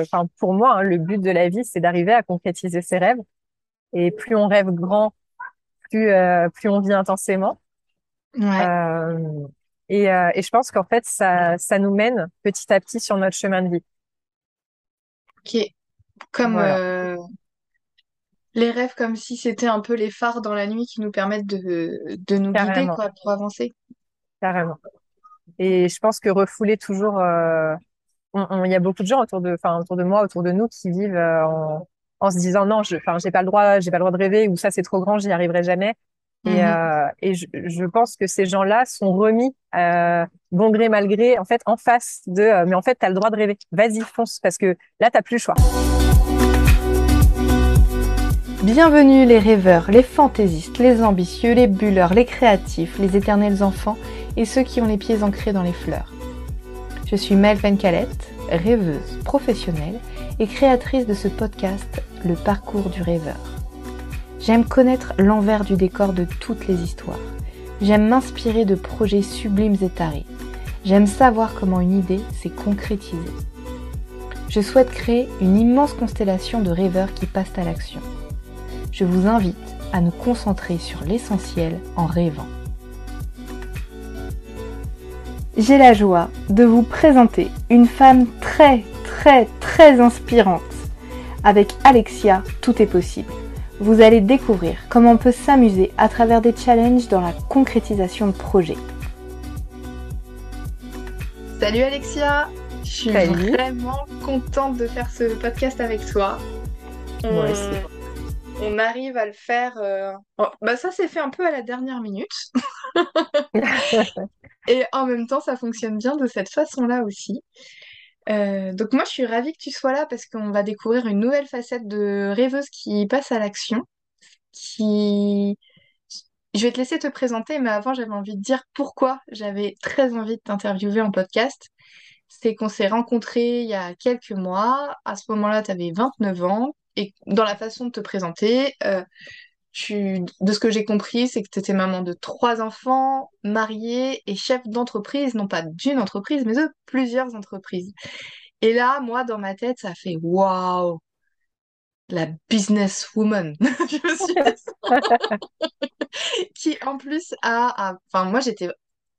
enfin pour moi, hein, le but de la vie, c'est d'arriver à concrétiser ses rêves. Et plus on rêve grand, plus plus on vit intensément. Ouais. et, et je pense qu'en fait, ça ça nous mène petit à petit sur notre chemin de vie. Ok. Comme les rêves comme si c'était un peu les phares dans la nuit qui nous permettent de, de nous guider quoi, pour avancer. Carrément. Et je pense que refouler toujours, euh, il y a beaucoup de gens autour de, enfin autour de moi, autour de nous, qui vivent euh, en, en, se disant non, je, enfin j'ai pas le droit, j'ai pas le droit de rêver ou ça c'est trop grand, j'y arriverai jamais. Et, mhm. euh, et je, je, pense que ces gens-là sont remis, euh, bon gré mal gré, en fait, en face de, euh, mais en fait, tu as le droit de rêver. Vas-y, fonce, parce que là, t'as plus le choix. Bienvenue les rêveurs, les fantaisistes, les ambitieux, les bulleurs, les créatifs, les éternels enfants et ceux qui ont les pieds ancrés dans les fleurs. Je suis Mel Calette, rêveuse professionnelle et créatrice de ce podcast Le parcours du rêveur. J'aime connaître l'envers du décor de toutes les histoires. J'aime m'inspirer de projets sublimes et tarés. J'aime savoir comment une idée s'est concrétisée. Je souhaite créer une immense constellation de rêveurs qui passent à l'action je vous invite à nous concentrer sur l'essentiel en rêvant. J'ai la joie de vous présenter une femme très très très inspirante. Avec Alexia, tout est possible. Vous allez découvrir comment on peut s'amuser à travers des challenges dans la concrétisation de projets. Salut Alexia, je suis vraiment contente de faire ce podcast avec toi. Moi on arrive à le faire. Euh, bah, ça s'est fait un peu à la dernière minute. Et en même temps, ça fonctionne bien de cette façon-là aussi. Euh, donc moi, je suis ravie que tu sois là parce qu'on va découvrir une nouvelle facette de rêveuse qui passe à l'action. Qui... Je vais te laisser te présenter, mais avant, j'avais envie de dire pourquoi j'avais très envie de t'interviewer en podcast. C'est qu'on s'est rencontrés il y a quelques mois. À ce moment-là, tu avais 29 ans et dans la façon de te présenter, euh, tu, de ce que j'ai compris, c'est que tu étais maman de trois enfants, mariée et chef d'entreprise, non pas d'une entreprise, mais de plusieurs entreprises. Et là, moi, dans ma tête, ça fait waouh, la businesswoman. je me suis qui en plus a, enfin moi j'étais,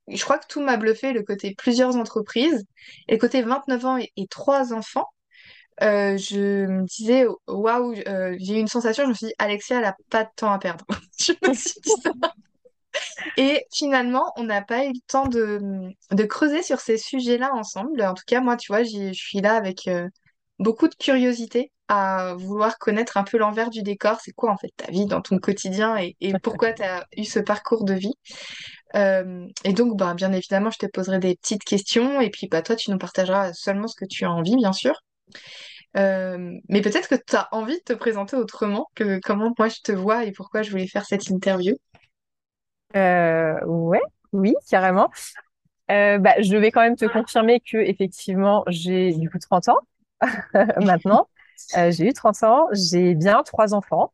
je crois que tout m'a bluffé le côté plusieurs entreprises et le côté 29 ans et trois enfants. Euh, je me disais, waouh, euh, j'ai eu une sensation, je me suis dit, Alexia, elle n'a pas de temps à perdre. je me suis dit ça. Et finalement, on n'a pas eu le temps de, de creuser sur ces sujets-là ensemble. En tout cas, moi, tu vois, je suis là avec euh, beaucoup de curiosité à vouloir connaître un peu l'envers du décor. C'est quoi, en fait, ta vie dans ton quotidien et, et pourquoi tu as eu ce parcours de vie? et donc, bah, bien évidemment, je te poserai des petites questions et puis bah, toi, tu nous partageras seulement ce que tu as envie, bien sûr. Euh, mais peut-être que tu as envie de te présenter autrement que comment moi je te vois et pourquoi je voulais faire cette interview. Euh, ouais, oui, carrément. Euh, bah, je vais quand même te confirmer que effectivement j'ai du coup 30 ans maintenant. J'ai eu 30 ans, j'ai bien trois enfants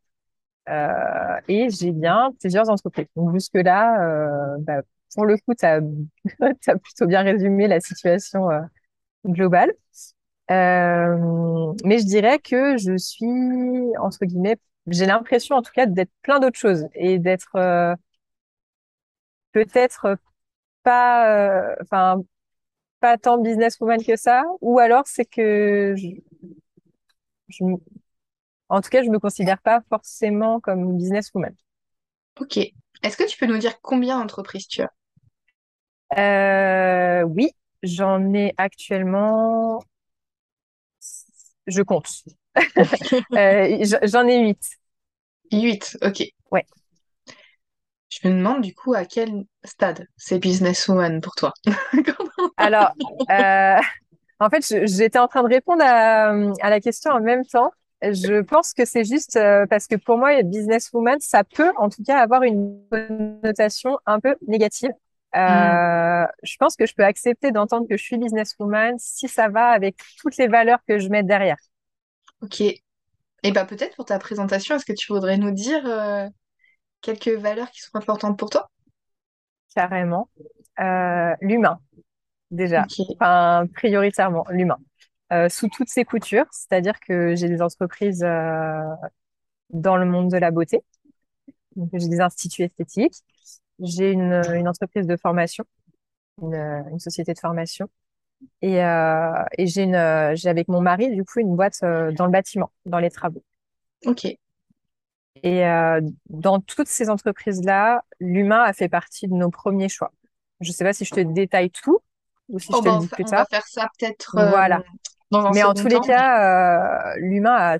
et j'ai bien plusieurs entreprises. Donc jusque-là, bah, pour le coup, tu as, plutôt bien résumé la situation globale. Euh, mais je dirais que je suis, entre guillemets, j'ai l'impression en tout cas d'être plein d'autres choses et d'être euh, peut-être pas, euh, enfin, pas tant businesswoman que ça, ou alors c'est que je, en tout cas, je me considère pas forcément comme businesswoman. Ok. Est-ce que tu peux nous dire combien d'entreprises tu as? oui, j'en ai actuellement je compte. Euh, j'en ai huit. Huit, ok. Ouais. Je me demande du coup à quel stade c'est Businesswoman pour toi? Alors, euh, en fait, j'étais en train de répondre à, la question en même temps. Je pense que c'est juste euh, parce que pour moi, businesswoman, ça peut en tout cas avoir une connotation un peu négative. Euh, je pense que je peux accepter d'entendre que je suis businesswoman si ça va avec toutes les valeurs que je mets derrière. Ok. Et bah peut-être pour ta présentation, est-ce que tu voudrais nous dire euh, quelques valeurs qui sont importantes pour toi? Carrément. Euh, l'humain, déjà. Enfin, prioritairement, l'humain. sous toutes ses coutures, c'est-à-dire que j'ai des entreprises dans le monde de la beauté. Donc, j'ai des instituts esthétiques. J'ai une, une entreprise de formation, une, une société de formation. Et, euh, et j'ai une, j'ai avec mon mari, du coup, une boîte euh, dans le bâtiment, dans les travaux. Ok. Et euh, dans toutes ces entreprises-là, l'humain a fait partie de nos premiers choix. Je sais pas si je te détaille tout ou si Oh, je te bah, le dis plus on va tard. faire ça peut-être euh, Voilà. dans un Mais en tous les cas, euh, l'humain a,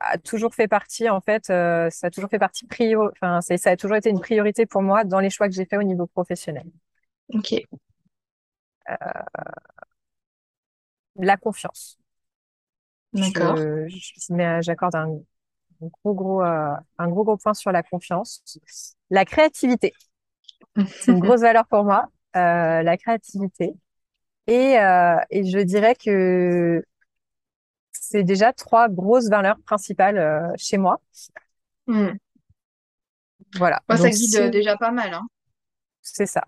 a toujours fait partie, en fait, euh, ça a toujours fait partie prio, enfin, c'est, ça a toujours été une priorité pour moi dans les choix que j'ai faits au niveau professionnel. Ok. La confiance. D'accord. J'accorde un, un gros, gros, euh, un gros, gros point sur la confiance. La créativité. C'est une grosse valeur pour moi, euh, la créativité. Et, euh, et je dirais que c'est déjà trois grosses valeurs principales euh, chez moi. Hmm. Voilà. Moi, ça guide déjà pas mal, hein. c'est ça.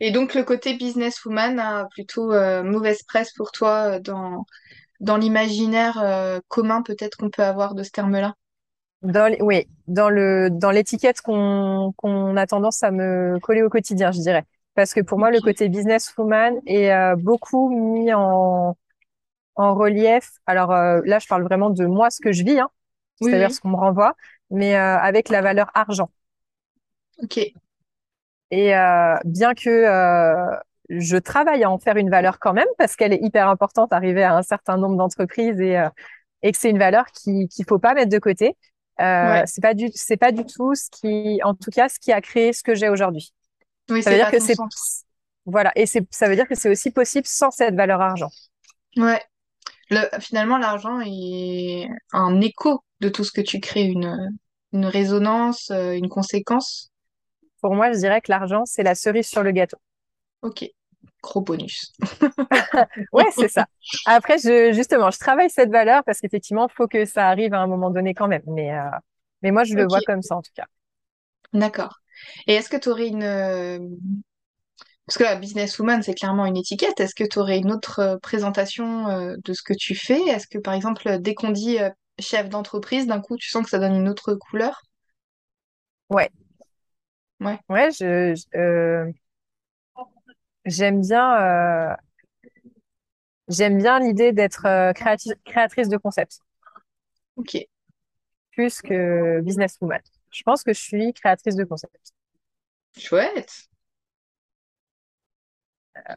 Et donc, le côté businesswoman a plutôt euh, mauvaise presse pour toi euh, dans, dans l'imaginaire euh, commun peut-être qu'on peut avoir de ce terme-là? Dans oui, dans le, dans l'étiquette qu'on, qu'on a tendance à me coller au quotidien, je dirais. Parce que pour moi, le côté businesswoman est euh, beaucoup mis en, en relief. Alors euh, là, je parle vraiment de moi, ce que je vis, hein, Oui, c'est-à-dire oui. ce qu'on me renvoie, mais euh, avec la valeur argent. Ok. Et euh, bien que je travaille à en faire une valeur quand même, parce qu'elle est hyper importante, arriver à un certain nombre d'entreprises et, et que c'est une valeur qui qu'il faut pas mettre de côté. Ouais. c'est pas du c'est pas du tout ce qui, en tout cas, ce qui a créé ce que j'ai aujourd'hui. Oui, Ça c'est veut dire que c'est voilà, et c'est ça veut dire que c'est aussi possible sans cette valeur argent. Ouais. Le, finalement, l'argent est un écho de tout ce que tu crées, une, une résonance, euh, une conséquence. Pour moi, je dirais que l'argent, c'est la cerise sur le gâteau. Ok. Gros bonus. Ouais, c'est ça. Après, je, justement, je travaille cette valeur parce qu'effectivement, il faut que ça arrive à un moment donné quand même. Mais, euh, mais moi, je le vois comme ça, en tout cas. D'accord. Et est-ce que tu aurais une... Parce que la businesswoman, c'est clairement une étiquette. Est-ce que tu aurais une autre euh, présentation euh, de ce que tu fais? Est-ce que, par exemple, dès qu'on dit euh, chef d'entreprise, d'un coup, tu sens que ça donne une autre couleur? Ouais, Ouais. ouais, je, je- euh, j'aime bien, euh, j'aime bien l'idée d'être créati- créatrice de concepts Ok. plus que businesswoman. Je pense que je suis créatrice de concepts. Chouette.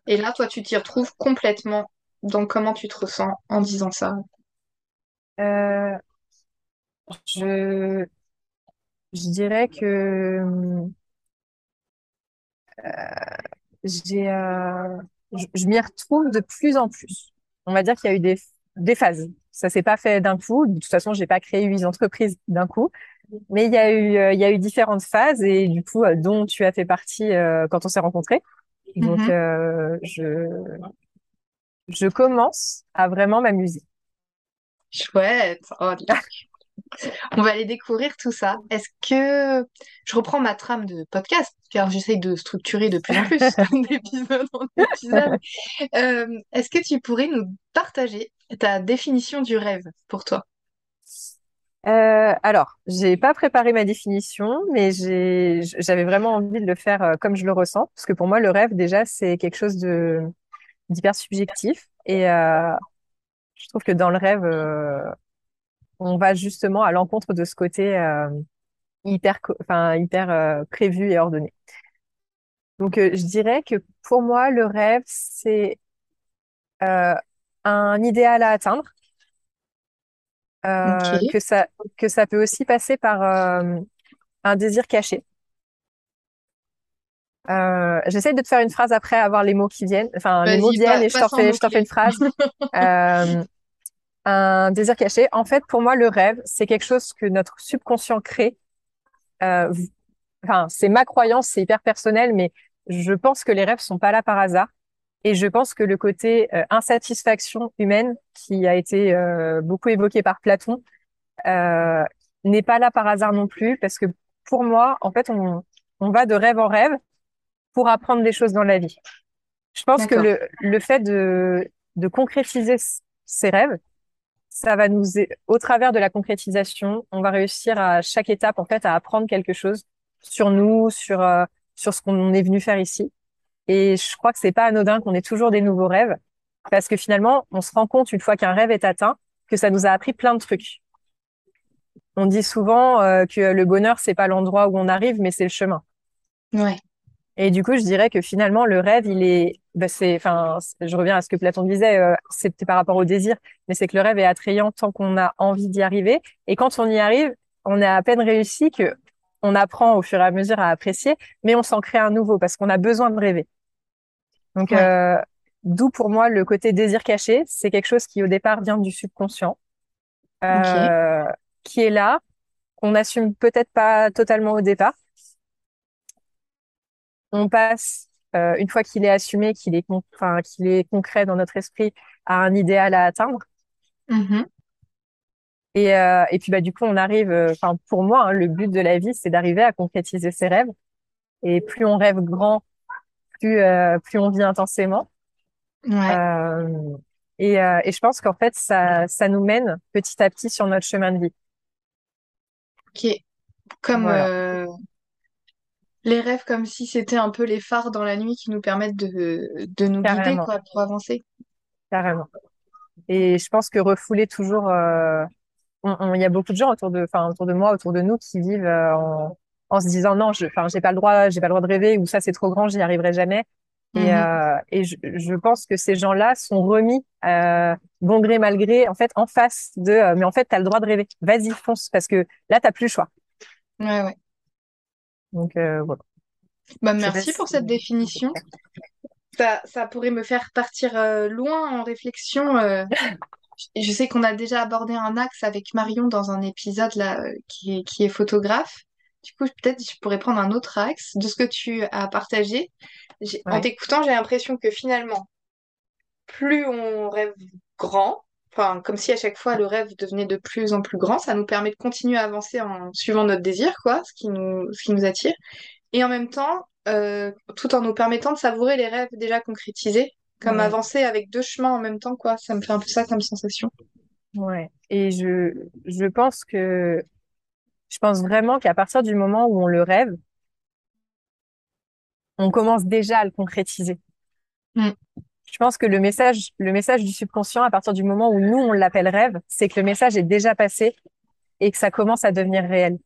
Et là, toi, tu t'y retrouves complètement dans comment tu te ressens en disant ça? Euh, je, je dirais que hum, j'ai, euh, je, je m'y retrouve de plus en plus. On va dire qu'il y a eu des, des phases. Ça s'est pas fait d'un coup. De toute façon, j'ai pas créé huit entreprises d'un coup. Mais il y a eu, euh, il y a eu différentes phases et du coup, euh, dont tu as fait partie euh, quand on s'est rencontrés. Donc, Mhm. euh, je, je commence à vraiment m'amuser. Chouette. Oh. On va aller découvrir tout ça. Est-ce que je reprends ma trame de podcast, car j'essaye de structurer de plus en plus d'épisode en épisode. Euh, est-ce que tu pourrais nous partager ta définition du rêve pour toi? Euh, alors, j'ai pas préparé ma définition, mais j'avais vraiment envie de le faire euh, comme je le ressens, parce que pour moi, le rêve, déjà, c'est quelque chose de d'hyper subjectif. Et euh, je trouve que dans le rêve, on va justement à l'encontre de ce côté hyper, enfin, hyper prévu et ordonné. Donc, je dirais que pour moi, le rêve, c'est un idéal à atteindre, euh, que ça, que ça peut aussi passer par euh, un désir caché. Euh, j'essaie de te faire une phrase après avoir les mots qui viennent. Enfin, les mots viennent et je t'en fais, fais une phrase. Euh, un désir caché. En fait, pour moi, le rêve, c'est quelque chose que notre subconscient crée. Euh, enfin, c'est ma croyance, c'est hyper personnel, mais je pense que les rêves sont pas là par hasard. Et je pense que le côté euh, insatisfaction humaine, qui a été euh, beaucoup évoqué par Platon, euh, n'est pas là par hasard non plus, parce que pour moi, en fait, on, on va de rêve en rêve pour apprendre des choses dans la vie. Je pense que le, le fait de, de concrétiser ses rêves, ça va nous, au travers de la concrétisation, on va réussir à chaque étape, en fait, à apprendre quelque chose sur nous, sur, sur ce qu'on est venu faire ici. Et je crois que c'est pas anodin qu'on ait toujours des nouveaux rêves, parce que finalement, on se rend compte une fois qu'un rêve est atteint, que ça nous a appris plein de trucs. On dit souvent euh, que le bonheur, c'est pas l'endroit où on arrive, mais c'est le chemin. Ouais. Et du coup, je dirais que finalement, le rêve, il est, bah, c'est, enfin, je reviens à ce que Platon disait, euh, c'était par rapport au désir, mais c'est que le rêve est attrayant tant qu'on a envie d'y arriver. Et quand on y arrive, on est à peine réussi que on apprend au fur et à mesure à apprécier, mais on s'en crée un nouveau parce qu'on a besoin de rêver. Donc, euh, d'où pour moi le côté désir caché, c'est quelque chose qui au départ vient du subconscient, euh, qui est là, qu'on n'assume peut-être pas totalement au départ on passe, euh, une fois qu'il est assumé, qu'il est, qu'il est concret dans notre esprit, à un idéal à atteindre. Mm-hmm. Et, euh, et puis bah du coup on arrive, euh, enfin pour moi hein, le but de la vie c'est d'arriver à concrétiser ses rêves. Et plus on rêve grand, plus plus on vit intensément. Ouais. et, et je pense qu'en fait ça ça nous mène petit à petit sur notre chemin de vie. Ok. Comme les rêves comme si c'était un peu les phares dans la nuit qui nous permettent de, de nous guider quoi, pour avancer. Carrément. Et je pense que refouler toujours, euh, il y a beaucoup de gens autour de, enfin autour de moi, autour de nous, qui vivent euh, en, en se disant non, je, enfin j'ai pas le droit, j'ai pas le droit de rêver ou ça c'est trop grand, j'y arriverai jamais. Et, mhm. euh, et je, je, pense que ces gens-là sont remis euh, bon gré mal gré en fait en face de euh, mais en fait tu as le droit de rêver. Vas-y fonce parce que là t'as plus le choix. Ouais ouais. Donc voilà. Bah, merci pour cette définition. Ça, ça pourrait me faire partir loin en réflexion. Euh. je sais qu'on a déjà abordé un axe avec Marion dans un épisode là qui est, qui est photographe. Du coup, peut-être je pourrais prendre un autre axe de ce que tu as partagé. En t'écoutant, j'ai l'impression que finalement, plus on rêve grand, enfin comme si à chaque fois le rêve devenait de plus en plus grand, ça nous permet de continuer à avancer en suivant notre désir, quoi, ce qui nous, ce qui nous attire, et en même temps, euh, tout en nous permettant de savourer les rêves déjà concrétisés, comme avancer avec deux chemins en même temps, quoi. Ça me fait un peu ça comme sensation. Ouais. Et je, je pense que, je pense vraiment qu'à partir du moment où on le rêve, on commence déjà à le concrétiser. Mm je pense que le message, le message du subconscient, à partir du moment où nous, on l'appelle rêve, c'est que le message est déjà passé et que ça commence à devenir réel.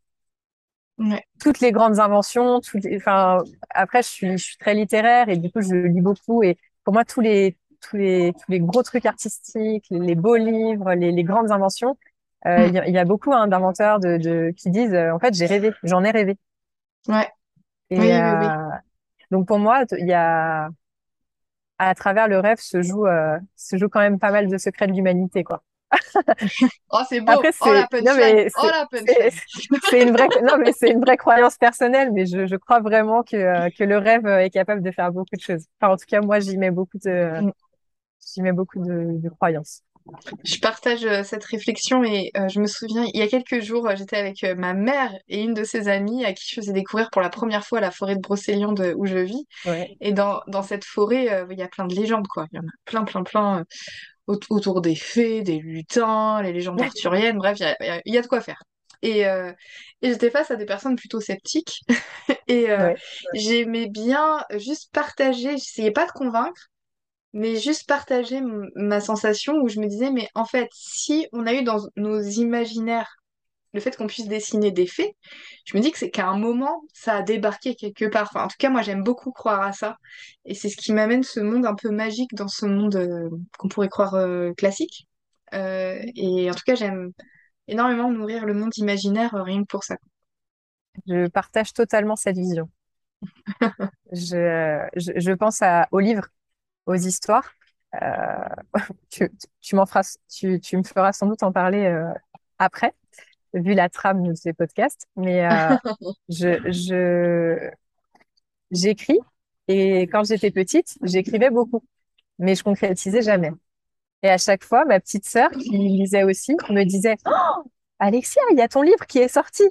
Toutes les grandes inventions, toutes enfin, après, je suis, je suis très littéraire et du coup, je lis beaucoup et pour moi, tous les, tous les, tous les gros trucs artistiques, les, beaux livres, les, les grandes inventions, euh, mm. il y, a beaucoup hein, d'inventeurs de, de, qui disent, euh, en fait, j'ai rêvé, j'en ai rêvé. Ouais. Et, oui, oui, oui. Euh, donc pour moi, il y a, à travers le rêve se joue, euh, se joue quand même pas mal de secrets de l'humanité, quoi. Oh, c'est beau. Après, oh, la punchline. Oh, C'est une vraie, non, mais c'est une vraie croyance personnelle, mais je, je crois vraiment que, euh, que le rêve est capable de faire beaucoup de choses. Enfin, en tout cas, moi, j'y mets beaucoup de, mm. j'y mets beaucoup de, de croyances. Je partage euh, cette réflexion et euh, je me souviens, il y a quelques jours, euh, j'étais avec ma mère et une de ses amies à qui je faisais découvrir pour la première fois la forêt de Brocéliande où je vis. Et dans, dans cette forêt, il y a plein de légendes, quoi. Il y en a plein, plein, plein autour des fées, des lutins, les légendes arthuriennes, bref, il y a, y a, de quoi faire. Et, et j'étais face à des personnes plutôt sceptiques. Et j'aimais bien juste partager, j'essayais pas de convaincre, mais juste partager ma sensation où je me disais, mais en fait, si on a eu dans nos imaginaires le fait qu'on puisse dessiner des faits, je me dis que c'est qu'à un moment, ça a débarqué quelque part. Enfin, en tout cas, moi, j'aime beaucoup croire à ça. Et c'est ce qui m'amène ce monde un peu magique dans ce monde euh, qu'on pourrait croire euh, classique. Euh, et en tout cas, j'aime énormément nourrir le monde imaginaire rien que pour ça. Je partage totalement cette vision. je, je, je, pense à, au livre aux histoires. Tu, tu feras, tu, tu, me feras sans doute en parler après, vu la trame de ces podcasts. Mais euh, je, je, j'écris et quand j'étais petite, j'écrivais beaucoup, mais je concrétisais jamais. Et à chaque fois, ma petite sœur qui lisait aussi me disait oh, Alexia, il y a ton livre qui est sorti.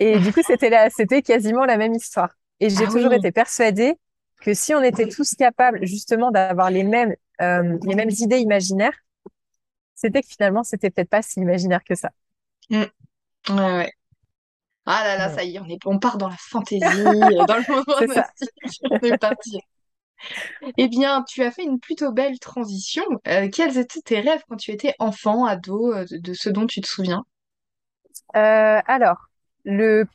Et du coup, c'était là, c'était quasiment la même histoire. Et j'ai ah toujours été persuadée que si on était tous capables justement d'avoir les mêmes euh, les mêmes idées imaginaires, c'était que finalement, c'était peut-être pas si imaginaire que ça. Mm. Ouais, ouais. Ah là là, ça y est, on est, on part dans la fantaisie, euh, dans le moment ça. on est parti. Eh bien, tu as fait une plutôt belle transition. Euh, quels étaient tes rêves quand tu étais enfant, ado, euh, de, ce dont tu te souviens? alors, le,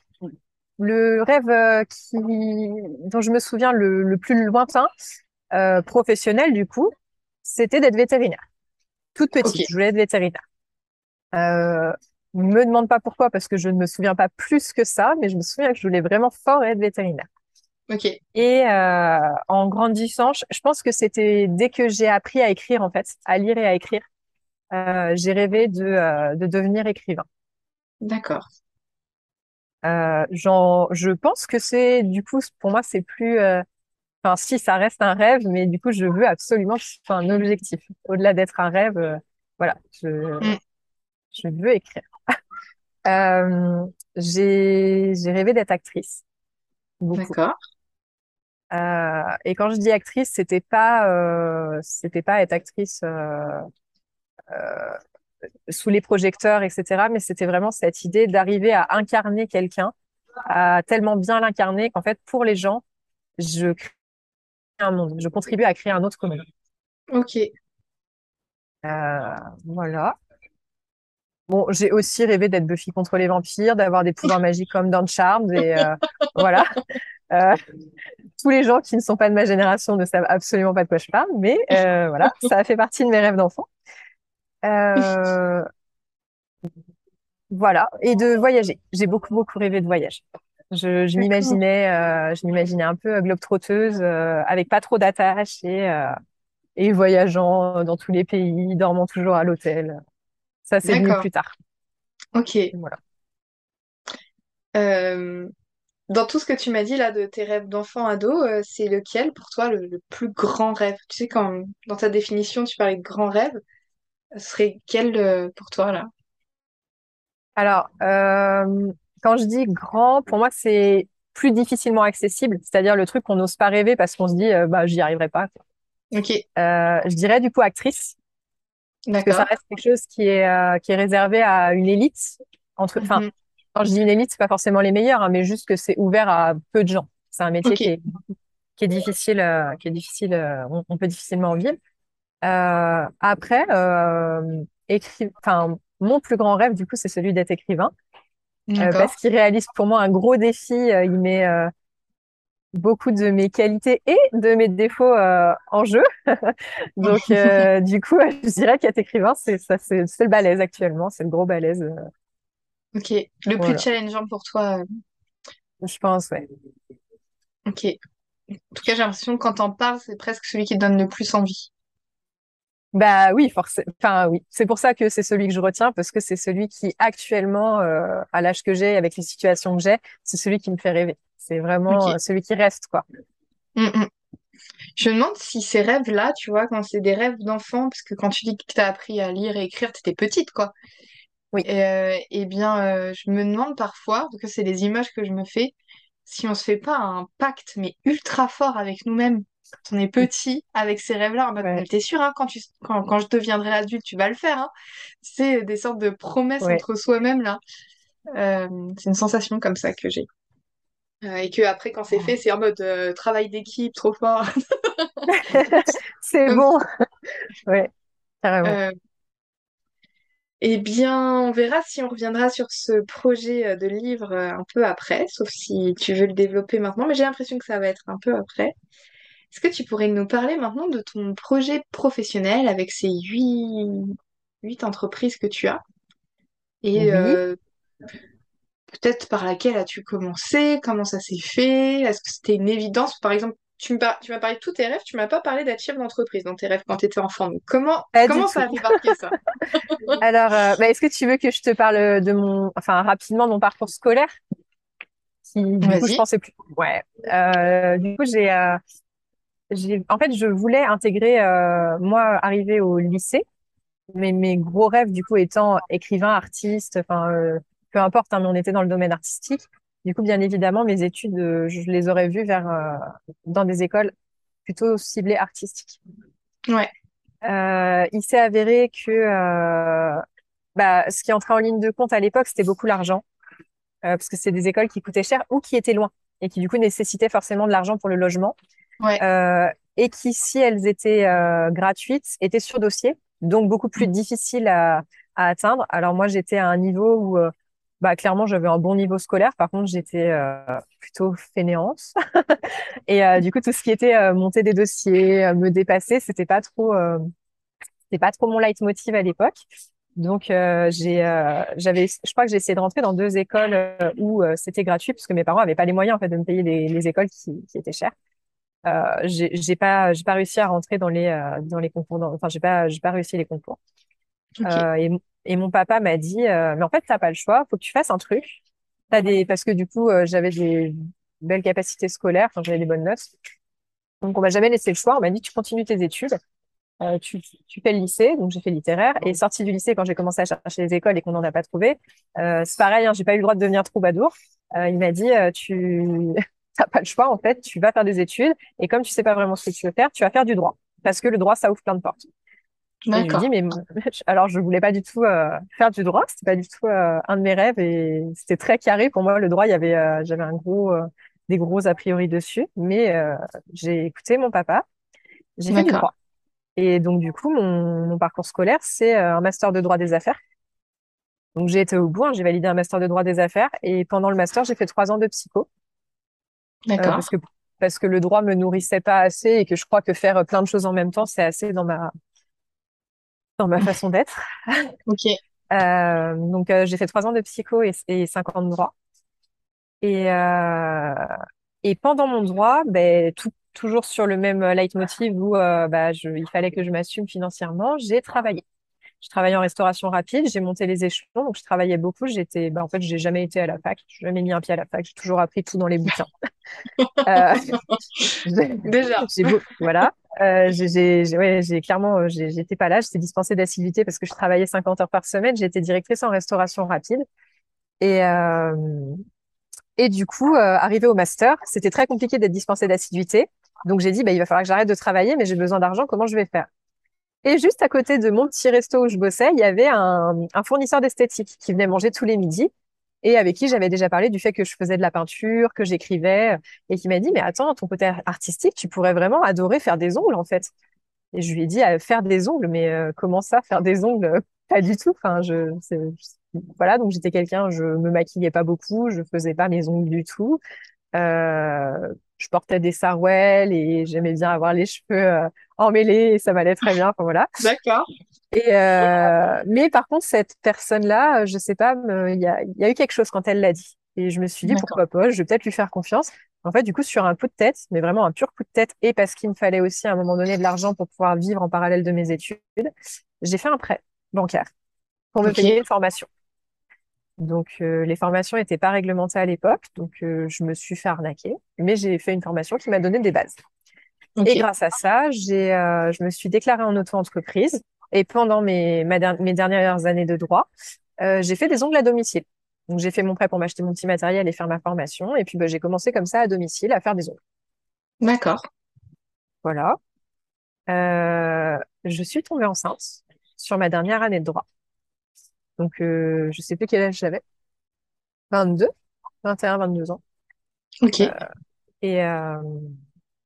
le rêve qui, dont je me souviens le, plus lointain, professionnel du coup, c'était d'être vétérinaire. Toute petite, je voulais être vétérinaire. Euh, me demande pas pourquoi, parce que je ne me souviens pas plus que ça, mais je me souviens que je voulais vraiment fort être vétérinaire. Ok. Et euh, en grandissant, je pense que c'était dès que j'ai appris à écrire, en fait, à lire et à écrire, euh, j'ai rêvé de, euh, de devenir écrivain. D'accord. Je pense que c'est, du coup, pour moi, c'est plus, enfin, si ça reste un rêve, mais du coup, je veux absolument soit un objectif. Au-delà d'être un rêve, voilà, je, mm. je veux écrire. Euh, j'ai rêvé d'être actrice. D'accord. Euh, et quand je dis actrice, c'était pas euh, c'était pas être actrice sous les projecteurs, etc. Mais c'était vraiment cette idée d'arriver à incarner quelqu'un, à tellement bien l'incarner qu'en fait, pour les gens, je crée un monde, je contribue à créer un autre monde. Ok. Voilà. Bon, j'ai aussi rêvé d'être Buffy contre les vampires, d'avoir des pouvoirs magiques comme dans Charmed et euh, voilà. Euh, tous les gens qui ne sont pas de ma génération ne savent absolument pas de quoi je parle, mais euh, voilà, ça a fait partie de mes rêves d'enfant. Voilà, et de voyager. J'ai beaucoup beaucoup rêvé de voyage. Je, je m'imaginais, je m'imaginais un peu globe-trotteuse, avec pas trop d'attaches et et voyageant dans tous les pays, dormant toujours à l'hôtel. Ça, c'est venu plus tard. Ok. Voilà. Euh, dans tout ce que tu m'as dit là de tes rêves d'enfant ado, euh, c'est lequel pour toi le, plus grand rêve? Tu sais, quand dans ta définition tu parlais de grand rêve, ce serait quel euh, pour toi là? Alors, quand je dis grand, pour moi, c'est plus difficilement accessible, c'est-à-dire le truc qu'on n'ose pas rêver parce qu'on se dit, bah, j'y arriverai pas. Ok. je dirais du coup actrice. Parce que ça reste quelque chose qui est, euh, qui est réservé à une élite. Entre, enfin, mhm. quand je dis une élite, c'est pas forcément les meilleurs, hein, mais juste que c'est ouvert à peu de gens. C'est un métier qui, est, qui est difficile, euh, qui est difficile, euh, on, peut difficilement en vivre. après, enfin, mon plus grand rêve, du coup, c'est celui d'être écrivain. parce qu'il réalise pour moi un gros défi. il met beaucoup de mes qualités et de mes défauts euh, en jeu. Donc, euh, du coup, je dirais qu'être écrivain, c'est ça, c'est le balèze actuellement, c'est le gros balèze. Euh. Ok, le plus challengeant pour toi. Je pense, ouais. Ok. En tout cas, j'ai l'impression que quand t'en parles, c'est presque celui qui te donne le plus envie. Bah oui, forcément. Enfin oui, c'est pour ça que c'est celui que je retiens parce que c'est celui qui actuellement, à l'âge que j'ai, avec les situations que j'ai, c'est celui qui me fait rêver. C'est vraiment euh, celui qui reste, quoi. Mm, mm. Je me demande si ces rêves-là, tu vois, quand c'est des rêves d'enfant, parce que quand tu dis que tu as appris à lire et écrire, tu étais petite, quoi. Oui. Et, euh, eh bien, euh, je me demande parfois, parce que c'est des images que je me fais, si on se fait pas un pacte, mais ultra fort avec nous-mêmes, quand on est petit, avec ces rêves-là, en t'es sûr, hein, quand, tu, quand, je deviendrai adulte, tu vas le faire. Hein. C'est des sortes de promesses entre soi-même, là. c'est une sensation comme ça que j'ai. Euh, et que après quand c'est fait, c'est en mode euh, travail d'équipe, trop fort. c'est bon. oui, carrément. Euh, eh bien, on verra si on reviendra sur ce projet de livre un peu après, sauf si tu veux le développer maintenant, mais j'ai l'impression que ça va être un peu après. Est-ce que tu pourrais nous parler maintenant de ton projet professionnel avec ces huit, huit entreprises que tu as? Et peut-être par laquelle as-tu commencé Comment ça s'est fait Est-ce que c'était une évidence? Par exemple, tu m'as parlé de tous tes rêves, tu m'as pas parlé d'être chef d'entreprise dans tes rêves quand tu étais enfant. comment comment ça a débarqué ça? Alors, euh, bah, est-ce que tu veux que je te parle de mon, enfin rapidement de mon parcours scolaire? Qui, du coup, je pensais plus. Ouais. Euh, du coup, j'ai, euh, j'ai, en fait, je voulais intégrer, moi, arriver au lycée, mais mes gros rêves, du coup, étant écrivain, artiste, enfin peu importe, hein, mais on était dans le domaine artistique. Du coup, bien évidemment, mes études, euh, je les aurais vues vers, euh, dans des écoles plutôt ciblées artistiques. Ouais. Euh, il s'est avéré que bah, ce qui entrait en ligne de compte à l'époque, c'était beaucoup l'argent, euh, parce que c'est des écoles qui coûtaient cher ou qui étaient loin et qui du coup nécessitaient forcément de l'argent pour le logement. Ouais. Euh, et qui, si elles étaient euh, gratuites, étaient sur dossier, donc beaucoup plus difficiles à, à atteindre. Alors moi, j'étais à un niveau où, bah, clairement, j'avais un bon niveau scolaire. Par contre, j'étais euh, plutôt fainéante. Et euh, du coup, tout ce qui était euh, monter des dossiers, euh, me dépasser, c'était pas trop, euh, c'était pas trop mon leitmotiv à l'époque. Donc, euh, j'ai, euh, j'avais, je crois que j'ai essayé de rentrer dans deux écoles où euh, c'était gratuit, parce que mes parents avaient pas les moyens en fait de me payer les, les écoles qui, qui étaient chères. Euh, j'ai j'ai pas, j'ai pas réussi à rentrer dans les, euh, dans les concours. dans- enfin, j'ai pas, j'ai pas réussi les concours. Euh, et, et mon papa m'a dit, euh, mais en fait, t'as pas le choix, faut que tu fasses un truc. T'as des, parce que du coup, euh, j'avais des belles capacités scolaires, j'avais des bonnes notes. Donc, on m'a jamais laissé le choix. On m'a dit, tu continues tes études, euh, tu, fais le lycée. Donc, j'ai fait littéraire. Et sortie du lycée, quand j'ai commencé à chercher les écoles et qu'on n'en a pas trouvé, c'est pareil, hein, j'ai pas eu le droit de devenir troubadour. Il m'a dit, tu t'as pas le choix, en fait, tu vas faire des études. Et comme tu sais pas vraiment ce que tu veux faire, tu vas faire du droit. Parce que le droit, ça ouvre plein de portes. Je dis, mais alors je voulais pas du tout euh, faire du droit, c'était pas du tout euh, un de mes rêves et c'était très carré pour moi. Le droit, il y avait, euh, j'avais un gros, euh, des gros a priori dessus, mais euh, j'ai écouté mon papa, j'ai fait du droit. Et donc du coup, mon, mon parcours scolaire, c'est euh, un master de droit des affaires. Donc j'ai été au bout, hein, j'ai validé un master de droit des affaires et pendant le master, j'ai fait trois ans de psycho D'accord. parce que parce que le droit me nourrissait pas assez et que je crois que faire plein de choses en même temps, c'est assez dans ma dans ma façon d'être. Ok. Euh, donc, euh, j'ai fait trois ans de psycho et, et cinq ans de droit. Et, euh, et pendant mon droit, ben, tout, toujours sur le même leitmotiv où bah, je, il fallait que je m'assume financièrement, j'ai travaillé. Je travaillais en restauration rapide, j'ai monté les échelons, donc je travaillais beaucoup. J'étais, bah, en fait, j'ai jamais été à la fac, j'ai jamais mis un pied à la fac, j'ai toujours appris tout dans les bouquins. Déjà. beau- voilà. Euh, j'ai, clairement, euh, j'étais pas là, j'étais dispensée d'assiduité parce que je travaillais 50 heures par semaine. J'étais directrice en restauration rapide. Et, euh, et du coup, euh, arrivé au master, c'était très compliqué d'être dispensée d'assiduité. Donc j'ai dit, bah, il va falloir que j'arrête de travailler, mais j'ai besoin d'argent, comment je vais faire? Et juste à côté de mon petit resto où je bossais, il y avait un fournisseur d'esthétique qui venait manger tous les midis et avec qui j'avais déjà parlé du fait que je faisais de la peinture, que j'écrivais et qui m'a dit, mais attends, ton côté artistique, tu pourrais vraiment adorer faire des ongles en fait. Et je lui ai dit, euh, faire des ongles, mais euh, comment ça, faire des ongles? Pas du tout. Enfin, je- voilà, donc j'étais quelqu'un, je me maquillais pas beaucoup, je faisais pas mes ongles du tout. Euh, je portais des sarouels et j'aimais bien avoir les cheveux euh, emmêlés et ça m'allait très bien. Enfin, voilà. D'accord. Et euh, mais par contre, cette personne-là, je sais pas, il y a, il y a eu quelque chose quand elle l'a dit. Et je me suis dit, pourquoi pas, je vais peut-être lui faire confiance. En fait, du coup, sur un coup de tête, mais vraiment un pur coup de tête, et parce qu'il me fallait aussi à un moment donné de l'argent pour pouvoir vivre en parallèle de mes études, j'ai fait un prêt bancaire pour me payer une formation. Donc, euh, les formations n'étaient pas réglementées à l'époque, donc euh, je me suis fait arnaquer, mais j'ai fait une formation qui m'a donné des bases. Et grâce à ça, j'ai, euh, je me suis déclarée en auto-entreprise. Et pendant mes, ma der- mes dernières années de droit, euh, j'ai fait des ongles à domicile. Donc, j'ai fait mon prêt pour m'acheter mon petit matériel et faire ma formation. Et puis, bah, j'ai commencé comme ça à domicile à faire des ongles. D'accord. Voilà. Euh, je suis tombée enceinte sur ma dernière année de droit. Donc, euh, je sais plus quel âge j'avais. 22, 21, 22 ans. Ok. Et,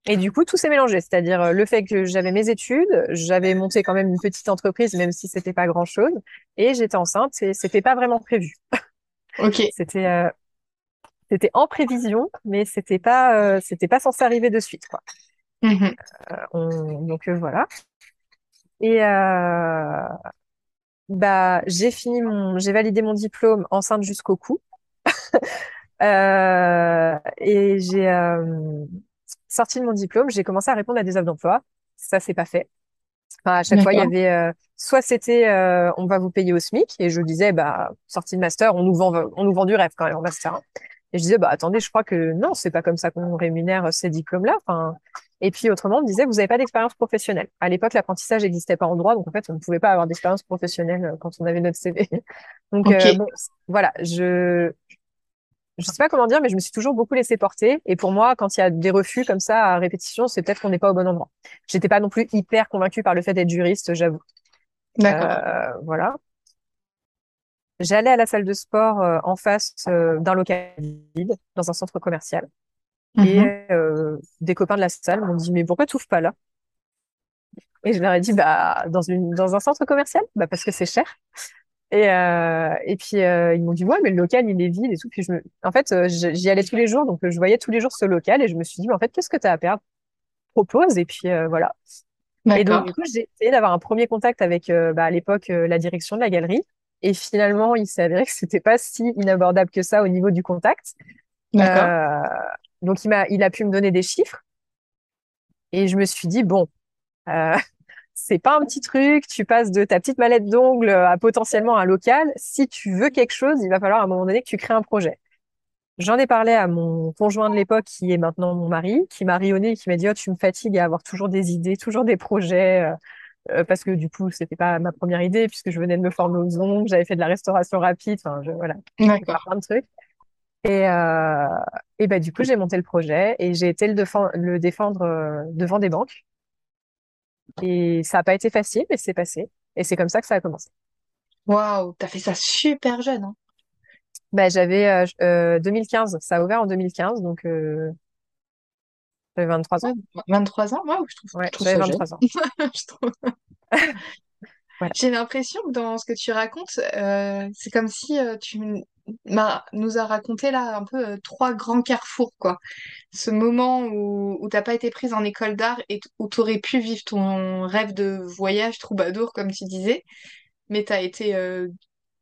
et du coup, tout s'est mélangé. C'est-à-dire euh, le fait que j'avais mes études, j'avais monté quand même une petite entreprise, même si c'était pas grand-chose, et j'étais enceinte et c'était pas vraiment prévu. Ok. C'était euh, c'était en prévision, mais c'était pas euh, c'était pas censé arriver de suite, quoi. Mhm. Euh, on- donc euh, voilà. Et euh, bah j'ai fini mon j'ai validé mon diplôme enceinte jusqu'au cou. Euh, et j'ai euh, sorti de mon diplôme, j'ai commencé à répondre à des offres d'emploi. Ça, c'est pas fait. Enfin, à chaque fois, il y avait euh, soit c'était euh, on va vous payer au SMIC et je disais bah sortie de master, on nous vend on nous vend du rêve quand même en master. hein. Et je disais bah attendez, je crois que non, c'est pas comme ça qu'on rémunère ces diplômes-là. Enfin, et puis autrement, on me disait vous avez pas d'expérience professionnelle. À l'époque, l'apprentissage n'existait pas en droit, donc en fait, on ne pouvait pas avoir d'expérience professionnelle euh, quand on avait notre CV. Donc euh, bon, voilà, je je sais pas comment dire, mais je me suis toujours beaucoup laissée porter. Et pour moi, quand il y a des refus comme ça à répétition, c'est peut-être qu'on n'est pas au bon endroit. J'étais pas non plus hyper convaincue par le fait d'être juriste, j'avoue. D'accord. Euh, voilà. J'allais à la salle de sport euh, en face euh, d'un local vide, dans un centre commercial. Et Mhm. des copains de la salle m'ont dit, mais pourquoi tu pas là? Et je leur ai dit, bah, dans une, dans un centre commercial? Bah, parce que c'est cher. Et, euh, et puis, euh, ils m'ont dit, ouais, mais le local, il est vide et tout. Puis, je me... en fait, euh, j'y allais tous les jours. Donc, euh, je voyais tous les jours ce local et je me suis dit, mais en fait, qu'est-ce que tu as à perdre? Propose. Et puis, euh, voilà. Et donc, D'accord. du coup, j'ai essayé d'avoir un premier contact avec, euh, bah, à l'époque, la direction de la galerie. Et finalement, il s'est avéré que c'était pas si inabordable que ça au niveau du contact. Euh, donc, il m'a, il a pu me donner des chiffres. Et je me suis dit, bon, euh, c'est pas un petit truc. Tu passes de ta petite mallette d'ongles à potentiellement un local. Si tu veux quelque chose, il va falloir à un moment donné que tu crées un projet. J'en ai parlé à mon conjoint de l'époque, qui est maintenant mon mari, qui m'a rionné et qui m'a dit, oh, tu me fatigues à avoir toujours des idées, toujours des projets. euh, euh, parce que du coup, c'était pas ma première idée, puisque je venais de me former aux ongles, j'avais fait de la restauration rapide, enfin, je, voilà, plein de trucs. Et, euh, et bah, du coup, j'ai monté le projet et j'ai été le, défend- le défendre euh, devant des banques. Et ça n'a pas été facile, mais c'est passé. Et c'est comme ça que ça a commencé. Waouh, t'as fait ça super jeune, hein. Bah, j'avais euh, j- euh, 2015, ça a ouvert en 2015, donc euh, j'avais 23 ans. Ouais, 23 ans? Waouh, je trouve, je Ouais, trouve j'avais ça jeune. 23 ans. Je trouve- Voilà. J'ai l'impression que dans ce que tu racontes, euh, c'est comme si euh, tu m'as- nous as raconté là un peu euh, trois grands carrefours, quoi. Ce moment où, où t'as pas été prise en école d'art et t- où t'aurais pu vivre ton rêve de voyage troubadour, comme tu disais, mais t'as été euh,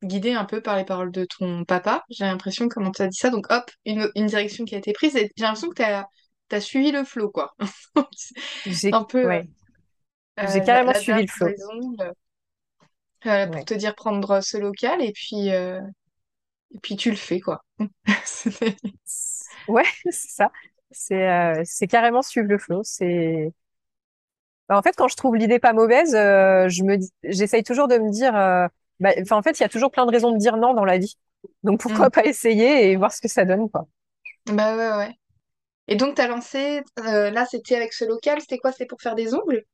guidée un peu par les paroles de ton papa. J'ai l'impression, comment tu as dit ça, donc hop, une, une direction qui a été prise, et j'ai l'impression que t'as, t'as suivi le flot, quoi. J'ai, Un peu euh, ouais, j'ai la, carrément la suivi dame le euh, pour Ouais. te dire prendre ce local et puis euh, et puis tu le fais quoi. Ouais, c'est ça. C'est euh, c'est carrément suivre le flow. C'est Bah, en fait quand je trouve l'idée pas mauvaise, euh, je me j'essaye toujours de me dire, euh, bah, en fait il y a toujours plein de raisons de dire non dans la vie. Donc pourquoi Mm. pas essayer et voir ce que ça donne quoi. Bah ouais ouais. Et donc t'as lancé euh, là c'était avec ce local, c'était quoi? C'était pour faire des ongles?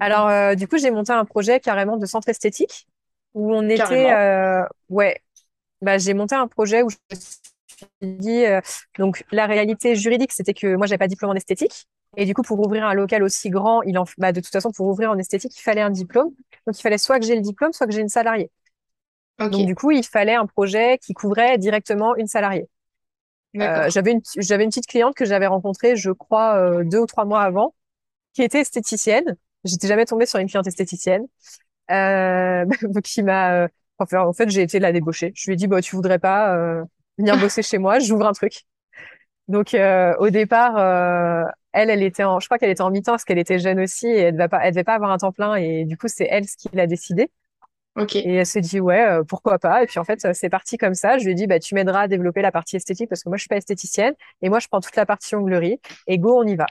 Alors du coup j'ai monté un projet carrément de centre esthétique où on était, Carrément. ouais, bah j'ai monté un projet où je me suis dit, euh, donc la réalité juridique c'était que moi j'avais pas de diplôme en esthétique. Et du coup, pour ouvrir un local aussi grand, il en, bah, de toute façon, pour ouvrir en esthétique, il fallait un diplôme. Donc, il fallait soit que j'ai le diplôme, soit que j'ai une salariée. Donc, du coup, il fallait un projet qui couvrait directement une salariée. Euh, j'avais une, j'avais une petite cliente que j'avais rencontrée, je crois, euh, deux ou trois mois avant, qui était esthéticienne. J'étais jamais tombée sur une cliente esthéticienne. Euh, qui m'a, enfin, en fait, j'ai été la débaucher. Je lui ai dit, bah, tu voudrais pas, euh, venir bosser chez moi? J'ouvre un truc. Donc, euh, au départ, euh, elle, elle était en, je crois qu'elle était en mi-temps parce qu'elle était jeune aussi et elle devait pas, elle devait pas avoir un temps plein et du coup, c'est elle ce qui l'a décidé. Ok. Et elle s'est dit, ouais, pourquoi pas? Et puis en fait, c'est parti comme ça. Je lui ai dit, bah, tu m'aideras à développer la partie esthétique parce que moi, je suis pas esthéticienne. Et moi, je prends toute la partie onglerie. Et go, on y va.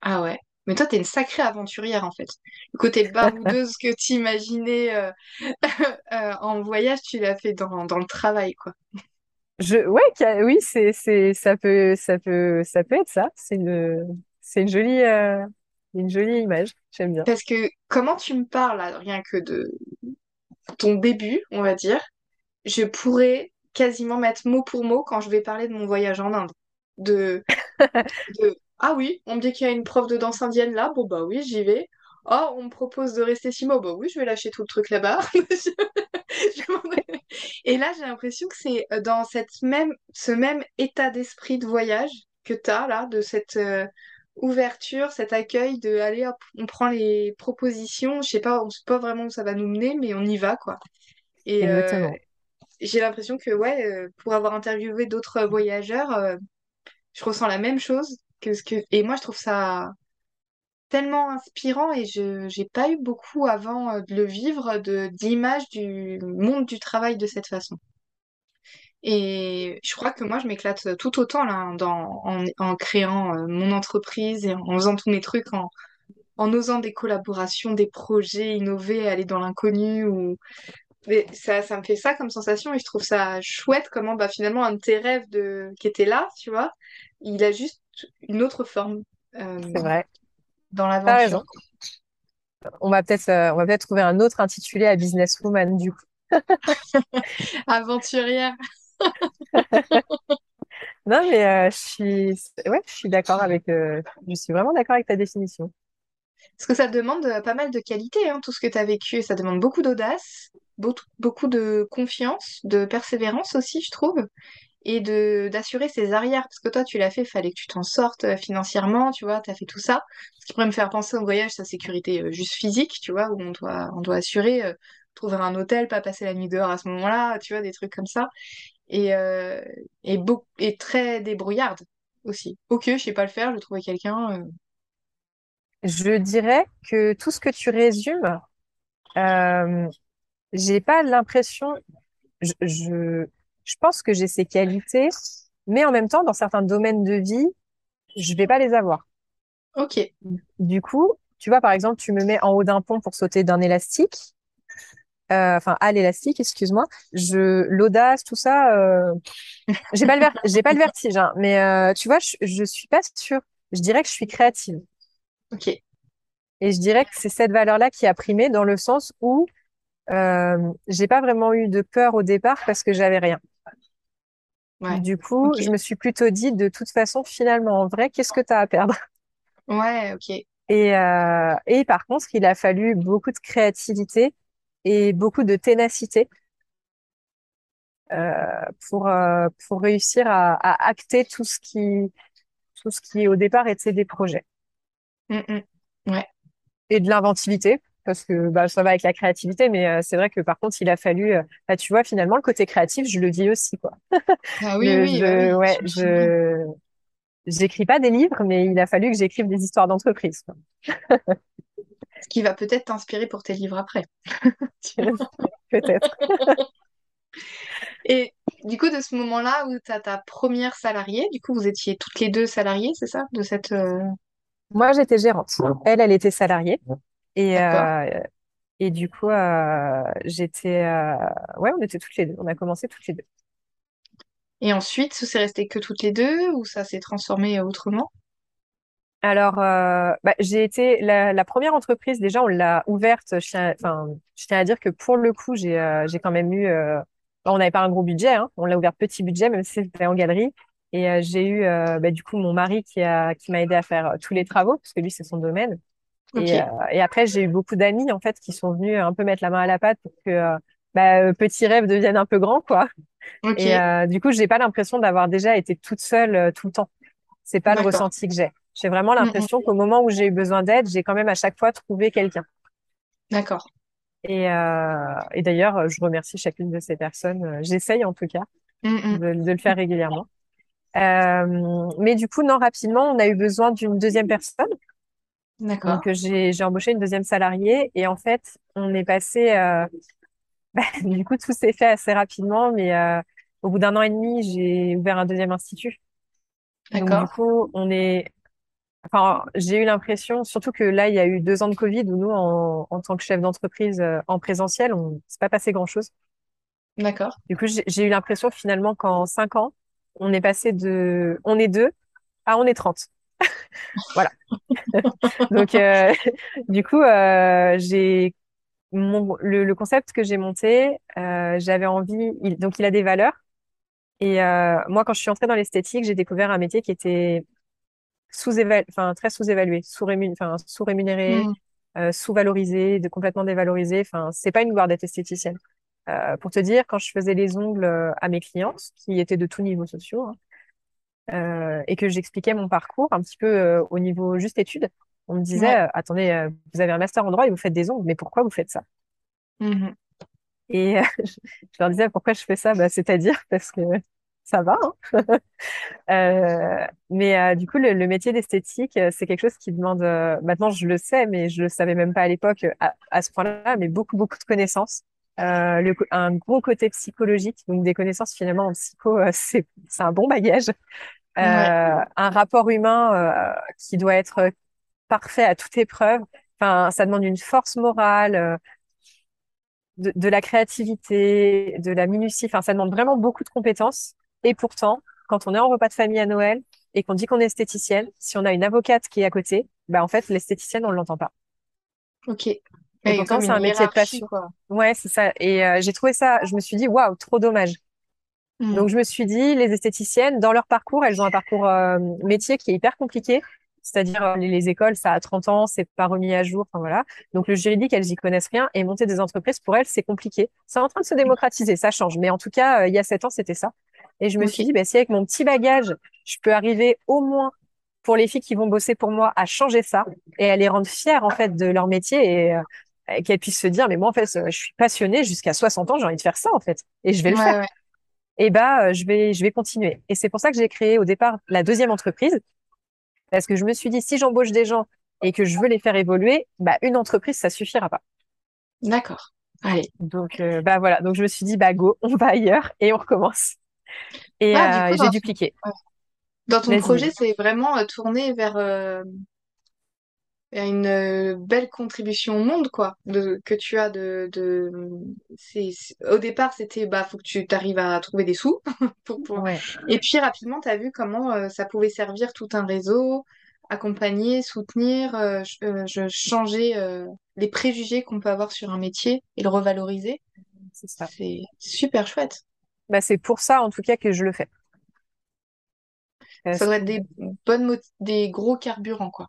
Ah ouais. Mais toi t'es une sacrée aventurière en fait. Le côté baroudeuse que tu imaginais euh, euh, en voyage, tu l'as fait dans, dans le travail quoi. Je, ouais, oui, c'est, c'est, ça peut, ça peut, ça peut être ça. C'est une, c'est une jolie, euh, une jolie image. J'aime bien. Parce que comment tu me parles là, rien que de ton début, on va dire. je pourrais quasiment mettre mot pour mot quand je vais parler de mon voyage en Inde. De, de ah oui, on me dit qu'il y a une prof de danse indienne là, bon bah oui, j'y vais. Oh, on me propose de rester six mois, bah oui, je vais lâcher tout le truc là-bas. Et là, j'ai l'impression que c'est euh, dans cette même, ce même état d'esprit de voyage que tu as là, de cette euh, ouverture, cet accueil de allez hop, on prend les propositions, je sais pas, on sait pas vraiment où ça va nous mener, mais on y va quoi. Et, euh, j'ai l'impression que, ouais, euh, pour avoir interviewé d'autres voyageurs, je ressens la même chose que ce que... Et moi, je trouve ça tellement inspirant et je j'ai pas eu beaucoup avant euh, de le vivre, de d'images du monde du travail de cette façon. Et je crois que moi, je m'éclate tout autant là, dans, en, créant euh, mon entreprise et en faisant tous mes trucs, en, en osant des collaborations, des projets, innover, aller dans l'inconnu ou ça, ça me fait ça comme sensation et je trouve ça chouette comment bah, finalement un de tes rêves de... qui était là, tu vois, il a juste une autre forme euh, C'est vrai. dans l'aventure. On va peut-être euh, on va peut-être trouver un autre intitulé à Businesswoman du coup. Aventurière. Non, mais euh, je suis ouais, je suis d'accord avec je suis vraiment d'accord avec ta définition. Parce que ça demande pas mal de qualité, hein, tout ce que tu as vécu. Ça demande beaucoup d'audace, beaucoup de confiance, de persévérance aussi, je trouve, et de d'assurer ses arrières. Parce que toi, tu l'as fait, fallait que tu t'en sortes euh, financièrement, tu vois, tu as fait tout ça. Ce qui pourrait me faire penser au voyage, sa sécurité euh, juste physique, tu vois, où on doit, on doit assurer, euh, trouver un hôtel, pas passer la nuit dehors à ce moment-là, tu vois, des trucs comme ça. Et, et, et très débrouillarde aussi. Ok, je sais pas le faire, je vais trouver quelqu'un. Je dirais que tout ce que tu résumes, j'ai pas l'impression je je pense que j'ai ces qualités, mais en même temps, dans certains domaines de vie, je vais pas les avoir. Ok, Du coup, tu vois, par exemple, tu me mets en haut d'un pont pour sauter d'un élastique, euh, enfin à l'élastique, excuse-moi. Je l'audace, tout ça, euh, j'ai pas le ver- j'ai pas le vertige, hein, mais euh, tu vois, je, je suis pas sûre. Je dirais que je suis créative, ok, et je dirais que c'est cette valeur-là qui a primé dans le sens où euh, j'ai pas vraiment eu de peur au départ parce que j'avais rien. Ouais, Du coup, je me suis plutôt dit, de toute façon, finalement, en vrai, qu'est-ce que tu as à perdre? ouais, ok. Et, euh, et par contre, il a fallu beaucoup de créativité et beaucoup de ténacité euh, pour, euh, pour réussir à, à acter tout ce qui, tout ce qui, au départ, était des projets. Mm, mm. Ouais. Et de l'inventivité, parce que bah, ça va avec la créativité, mais euh, c'est vrai que par contre, il a fallu, euh, bah, tu vois, finalement, le côté créatif, je le vis aussi, quoi. Ah oui, Le, oui, bah je, oui, ouais, bien. je, j'écris pas des livres, mais il a fallu que j'écrive des histoires d'entreprise. Ce qui va peut-être t'inspirer pour tes livres après. Peut-être. Et du coup, de ce moment-là où tu as ta première salariée, du coup, vous étiez toutes les deux salariées, c'est ça? De cette... euh, Moi, j'étais gérante. Elle, elle était salariée. Et, euh, et du coup, euh, j'étais... euh, Ouais, on était toutes les deux. On a commencé toutes les deux. Et ensuite, c'est resté que toutes les deux ou ça s'est transformé autrement? Alors, euh, bah, j'ai été... La, la première entreprise, déjà, on l'a ouverte. Je tiens, enfin, je tiens à dire que pour le coup, j'ai euh, j'ai quand même eu... euh, on n'avait pas un gros budget, hein. On l'a ouvert petit budget, même si c'était en galerie. Et j'ai eu, bah, du coup, mon mari qui a, qui m'a aidé à faire tous les travaux, parce que lui, c'est son domaine. Et, euh, et après, j'ai eu beaucoup d'amis en fait qui sont venus un peu mettre la main à la pâte pour que euh, bah, euh, petit rêve devienne un peu grand, quoi. Et ok, euh, du coup, j'ai pas l'impression d'avoir déjà été toute seule euh, tout le temps. C'est pas le ressenti que j'ai. J'ai vraiment Mm, mm, l'impression qu'au moment où j'ai eu besoin d'aide, j'ai quand même à chaque fois trouvé quelqu'un. d'accord. Et, euh, et d'ailleurs, euh, je remercie chacune de ces personnes. Euh, J'essaye en tout cas Mm, mm, de, de le faire régulièrement. Euh, mais du coup, non, rapidement, on a eu besoin d'une deuxième personne. D'accord. Donc, euh, j'ai, j'ai embauché une deuxième salariée et en fait, on est passé, euh, bah, du coup, tout s'est fait assez rapidement, mais euh, au bout d'un an et demi, j'ai ouvert un deuxième institut. Donc, du D'accord. coup, on est, enfin, j'ai eu l'impression, surtout que là, il y a eu deux ans de Covid où nous, en, en tant que chef d'entreprise en présentiel, on s'est pas passé grand-chose. D'accord. Du coup, j'ai j'ai eu l'impression finalement qu'en cinq ans, on est passé de, on est deux à on est 30. Voilà. Donc, euh, du coup, euh, j'ai mon, le, le concept que j'ai monté, euh, j'avais envie, il- donc il a des valeurs. Et moi, quand je suis entrée dans l'esthétique, j'ai découvert un métier qui était sous-évalué, enfin très sous-évalué, sous-rémunéré, Mm, euh, sous-valorisé, de complètement dévalorisé. Enfin, c'est pas une gloire d'être esthéticienne. Pour te dire, quand je faisais les ongles à mes clientes, qui étaient de tous niveaux sociaux, hein, et que j'expliquais mon parcours un petit peu euh, au niveau juste études, on me disait, ouais. euh, attendez, euh, vous avez un master en droit et vous faites des ongles, mais pourquoi vous faites ça? Mhm. Et euh, je leur disais pourquoi je fais ça, bah, c'est-à-dire parce que ça va. hein. Euh, mais euh, du coup, le, le métier d'esthétique, euh, c'est quelque chose qui demande. euh, maintenant, je le sais, mais je le savais même pas à l'époque euh, à, à ce point-là, mais beaucoup beaucoup de connaissances. Euh, le, un gros côté psychologique, donc des connaissances finalement en psycho, euh, c'est un bon bagage. Ouais. Euh, un rapport humain euh, qui doit être parfait à toute épreuve. Enfin, ça demande une force morale. euh, de, de la créativité, de la minutie. Enfin, ça demande vraiment beaucoup de compétences. Et pourtant, quand on est en repas de famille à Noël et qu'on dit qu'on est esthéticienne, si on a une avocate qui est à côté, bah en fait, l'esthéticienne, on ne l'entend pas. Ok. Et Et pourtant, c'est un métier de passion. quoi. Ouais, c'est ça. Et euh, j'ai trouvé ça, je me suis dit, waouh, trop dommage. Mm. Donc, je me suis dit, les esthéticiennes, dans leur parcours, elles ont un parcours euh, métier qui est hyper compliqué. C'est-à-dire, euh, les, les écoles, ça a 30 ans, c'est pas remis à jour, enfin voilà. Donc, le juridique, elles y connaissent rien et monter des entreprises, pour elles, c'est compliqué. C'est en train de se démocratiser, ça change. Mais en tout cas, euh, il y a 7 ans, c'était ça. Et je me suis dit, bah, si avec mon petit bagage, je peux arriver au moins pour les filles qui vont bosser pour moi à changer ça et à les rendre fières, en fait, de leur métier et, euh, et qu'elles puissent se dire, mais moi, en fait, euh, je suis passionnée jusqu'à 60 ans, j'ai envie de faire ça, en fait. Et je vais le Ouais, faire ouais. Et bah euh, je vais je vais continuer. Et c'est pour ça que j'ai créé au départ la deuxième entreprise parce que je me suis dit si j'embauche des gens et que je veux les faire évoluer, bah une entreprise ça suffira pas. D'accord. Allez. Donc euh, bah voilà, donc je me suis dit bah go, on va ailleurs et on recommence. Et, Ah, euh, j'ai dupliqué. Dans ton projet, c'est vraiment tourné vers, euh, vers une euh, belle contribution au monde, quoi, de, que tu as de, de... C'est, c'est- Au départ, c'était, bah, faut que tu t'arrives à trouver des sous pour, pour... Ouais, Et puis, rapidement, tu as vu comment euh, ça pouvait servir tout un réseau, accompagner, soutenir, euh, euh, changer les préjugés qu'on peut avoir sur un métier et le revaloriser. c'est ça. C'est super chouette. Bah c'est pour ça en tout cas que je le fais. Ça doit être des bonnes des gros carburants, quoi,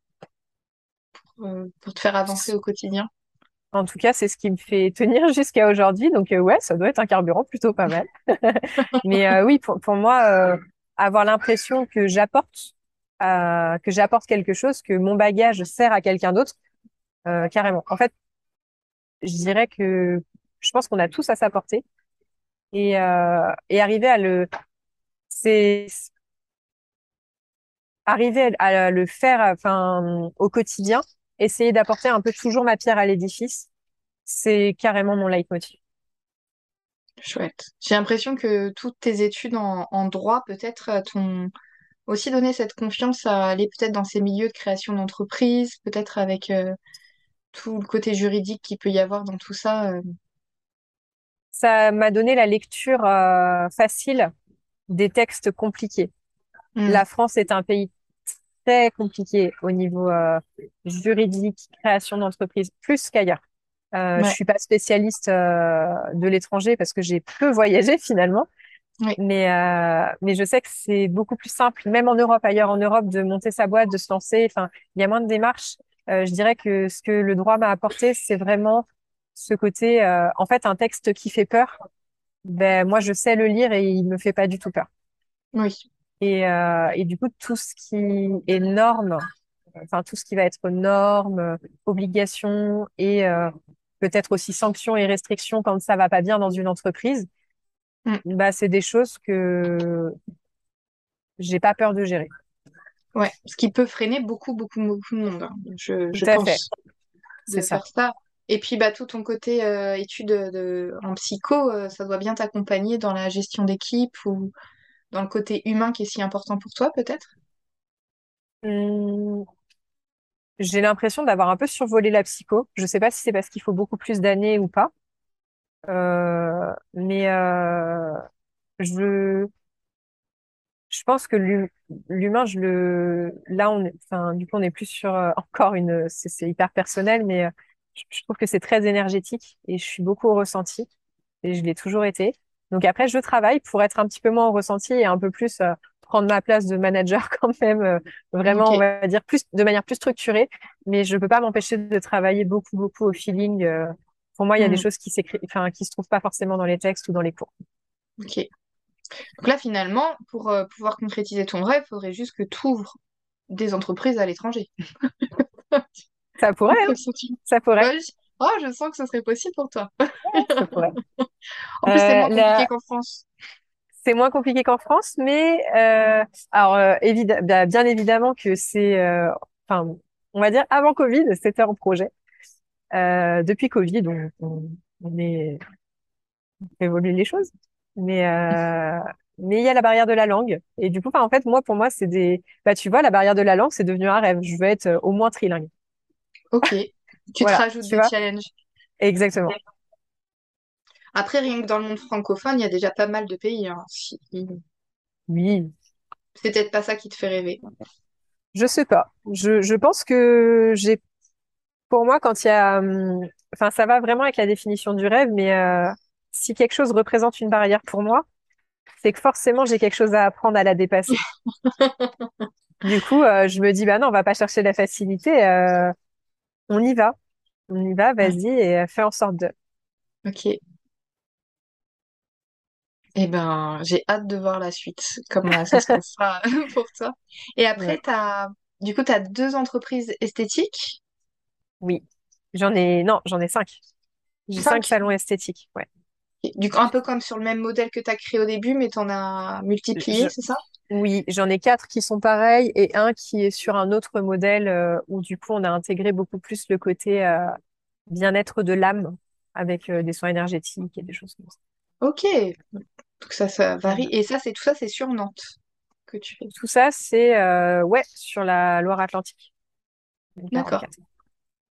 pour te faire avancer au quotidien. en tout cas, c'est ce qui me fait tenir jusqu'à aujourd'hui. Donc euh, ouais, ça doit être un carburant plutôt pas mal. Mais euh, oui, pour, moi, euh, avoir l'impression que j'apporte, euh, que j'apporte quelque chose, que mon bagage sert à quelqu'un d'autre, euh, carrément. En fait, je dirais que je pense qu'on a tous à s'apporter et, euh, et arriver à le, c'est arriver à le faire, enfin, au quotidien, essayer d'apporter un peu toujours ma pierre à l'édifice, c'est carrément mon leitmotiv. Chouette. J'ai l'impression que toutes tes études en, en droit, peut-être, euh, t'ont aussi donné cette confiance à aller peut-être dans ces milieux de création d'entreprise, peut-être avec euh, tout le côté juridique qu'il peut y avoir dans tout ça. euh. Ça m'a donné la lecture, euh, facile des textes compliqués. Mm. La France est un pays très compliqué au niveau euh, juridique, création d'entreprise, plus qu'ailleurs. Euh, je suis pas spécialiste euh, de l'étranger parce que j'ai peu voyagé finalement, oui, mais euh, mais je sais que c'est beaucoup plus simple, même en Europe, ailleurs en Europe, de monter sa boîte, de se lancer. Enfin, il y a moins de démarches. Je dirais que ce que le droit m'a apporté, c'est vraiment ce côté. en fait, un texte qui fait peur, ben moi je sais le lire et il me fait pas du tout peur. oui, Et, euh, et du coup, tout ce qui est norme, enfin tout ce qui va être normes, euh, obligations et euh, peut-être aussi sanctions et restrictions quand ça va pas bien dans une entreprise, Mm. bah c'est des choses que j'ai pas peur de gérer. ouais. Ce qui peut freiner beaucoup, beaucoup, beaucoup de monde, hein, je, Tout fait, c'est ça. Et puis, bah, tout ton côté euh, études de, en psycho, euh, ça doit bien t'accompagner dans la gestion d'équipe ou dans le côté humain qui est si important pour toi, peut-être? Hum, j'ai l'impression d'avoir un peu survolé la psycho. Je sais pas si c'est parce qu'il faut beaucoup plus d'années ou pas, euh, mais euh, je Je pense que l'hu- l'humain, je le, là, on est, enfin, du coup, on est plus sur euh, encore une, c'est hyper personnel, mais je, je trouve que c'est très énergétique et je suis beaucoup au ressenti et je l'ai toujours été. Donc après, je travaille pour être un petit peu moins au ressenti et un peu plus euh, prendre ma place de manager quand même, euh, vraiment, on va dire plus de manière plus structurée. Mais je peux pas m'empêcher de travailler beaucoup, beaucoup au feeling. euh. Pour moi, il y a des Hmm, choses qui s'écrivent, enfin, qui se trouvent pas forcément dans les textes ou dans les cours. ok. Donc là, finalement, pour euh, pouvoir concrétiser ton rêve, il faudrait juste que tu ouvres des entreprises à l'étranger. Ça pourrait, hein, ça pourrait, Ouais, Oh, je sens que ce serait possible pour toi. ça. En plus, c'est Euh, moins compliqué la, qu'en France. C'est moins compliqué qu'en France, mais euh, alors euh, évid- bah, bien évidemment que c'est, euh, enfin, on va dire avant Covid, c'était en projet. Euh, depuis Covid, on, on, on est on fait évoluer les choses, mais euh, mais il y a la barrière de la langue et du coup, enfin, en fait, moi, pour moi, c'est des, bah, tu vois, la barrière de la langue, c'est devenu un rêve. Je veux être euh, au moins trilingue. Ok. Tu te rajoutes tu des challenges. exactement. Après, rien que dans le monde francophone, il y a déjà pas mal de pays. Hein. Oui, C'est peut-être pas ça qui te fait rêver. je sais pas. Je, je pense que j'ai, pour moi, quand il y a, hum, enfin, ça va vraiment avec la définition du rêve, mais euh, si quelque chose représente une barrière pour moi, c'est que forcément j'ai quelque chose à apprendre à la dépasser. Du coup, euh, je me dis, bah non, on va pas chercher la facilité, euh, on y va, on y va, vas-y et euh, fais en sorte de. Ok. Eh ben, j'ai hâte de voir la suite, comment ça se passera pour toi. Et après, Ouais. t'as, du coup, tu as deux entreprises esthétiques? Oui, j'en ai, non, j'en ai cinq. J'ai cinq Cinq? salons esthétiques. Ouais. Du coup, un peu comme sur le même modèle que tu as créé au début, mais tu en as multiplié, c'est ça? Oui, j'en ai quatre qui sont pareils et un qui est sur un autre modèle euh, où du coup on a intégré beaucoup plus le côté euh, bien-être de l'âme avec euh, des soins énergétiques et des choses comme ça. Ok. Donc ça, ça varie. Et ça, c'est tout ça, c'est sur Nantes que tu fais? Tout ça, c'est ouais sur la Loire-Atlantique. D'accord. 44.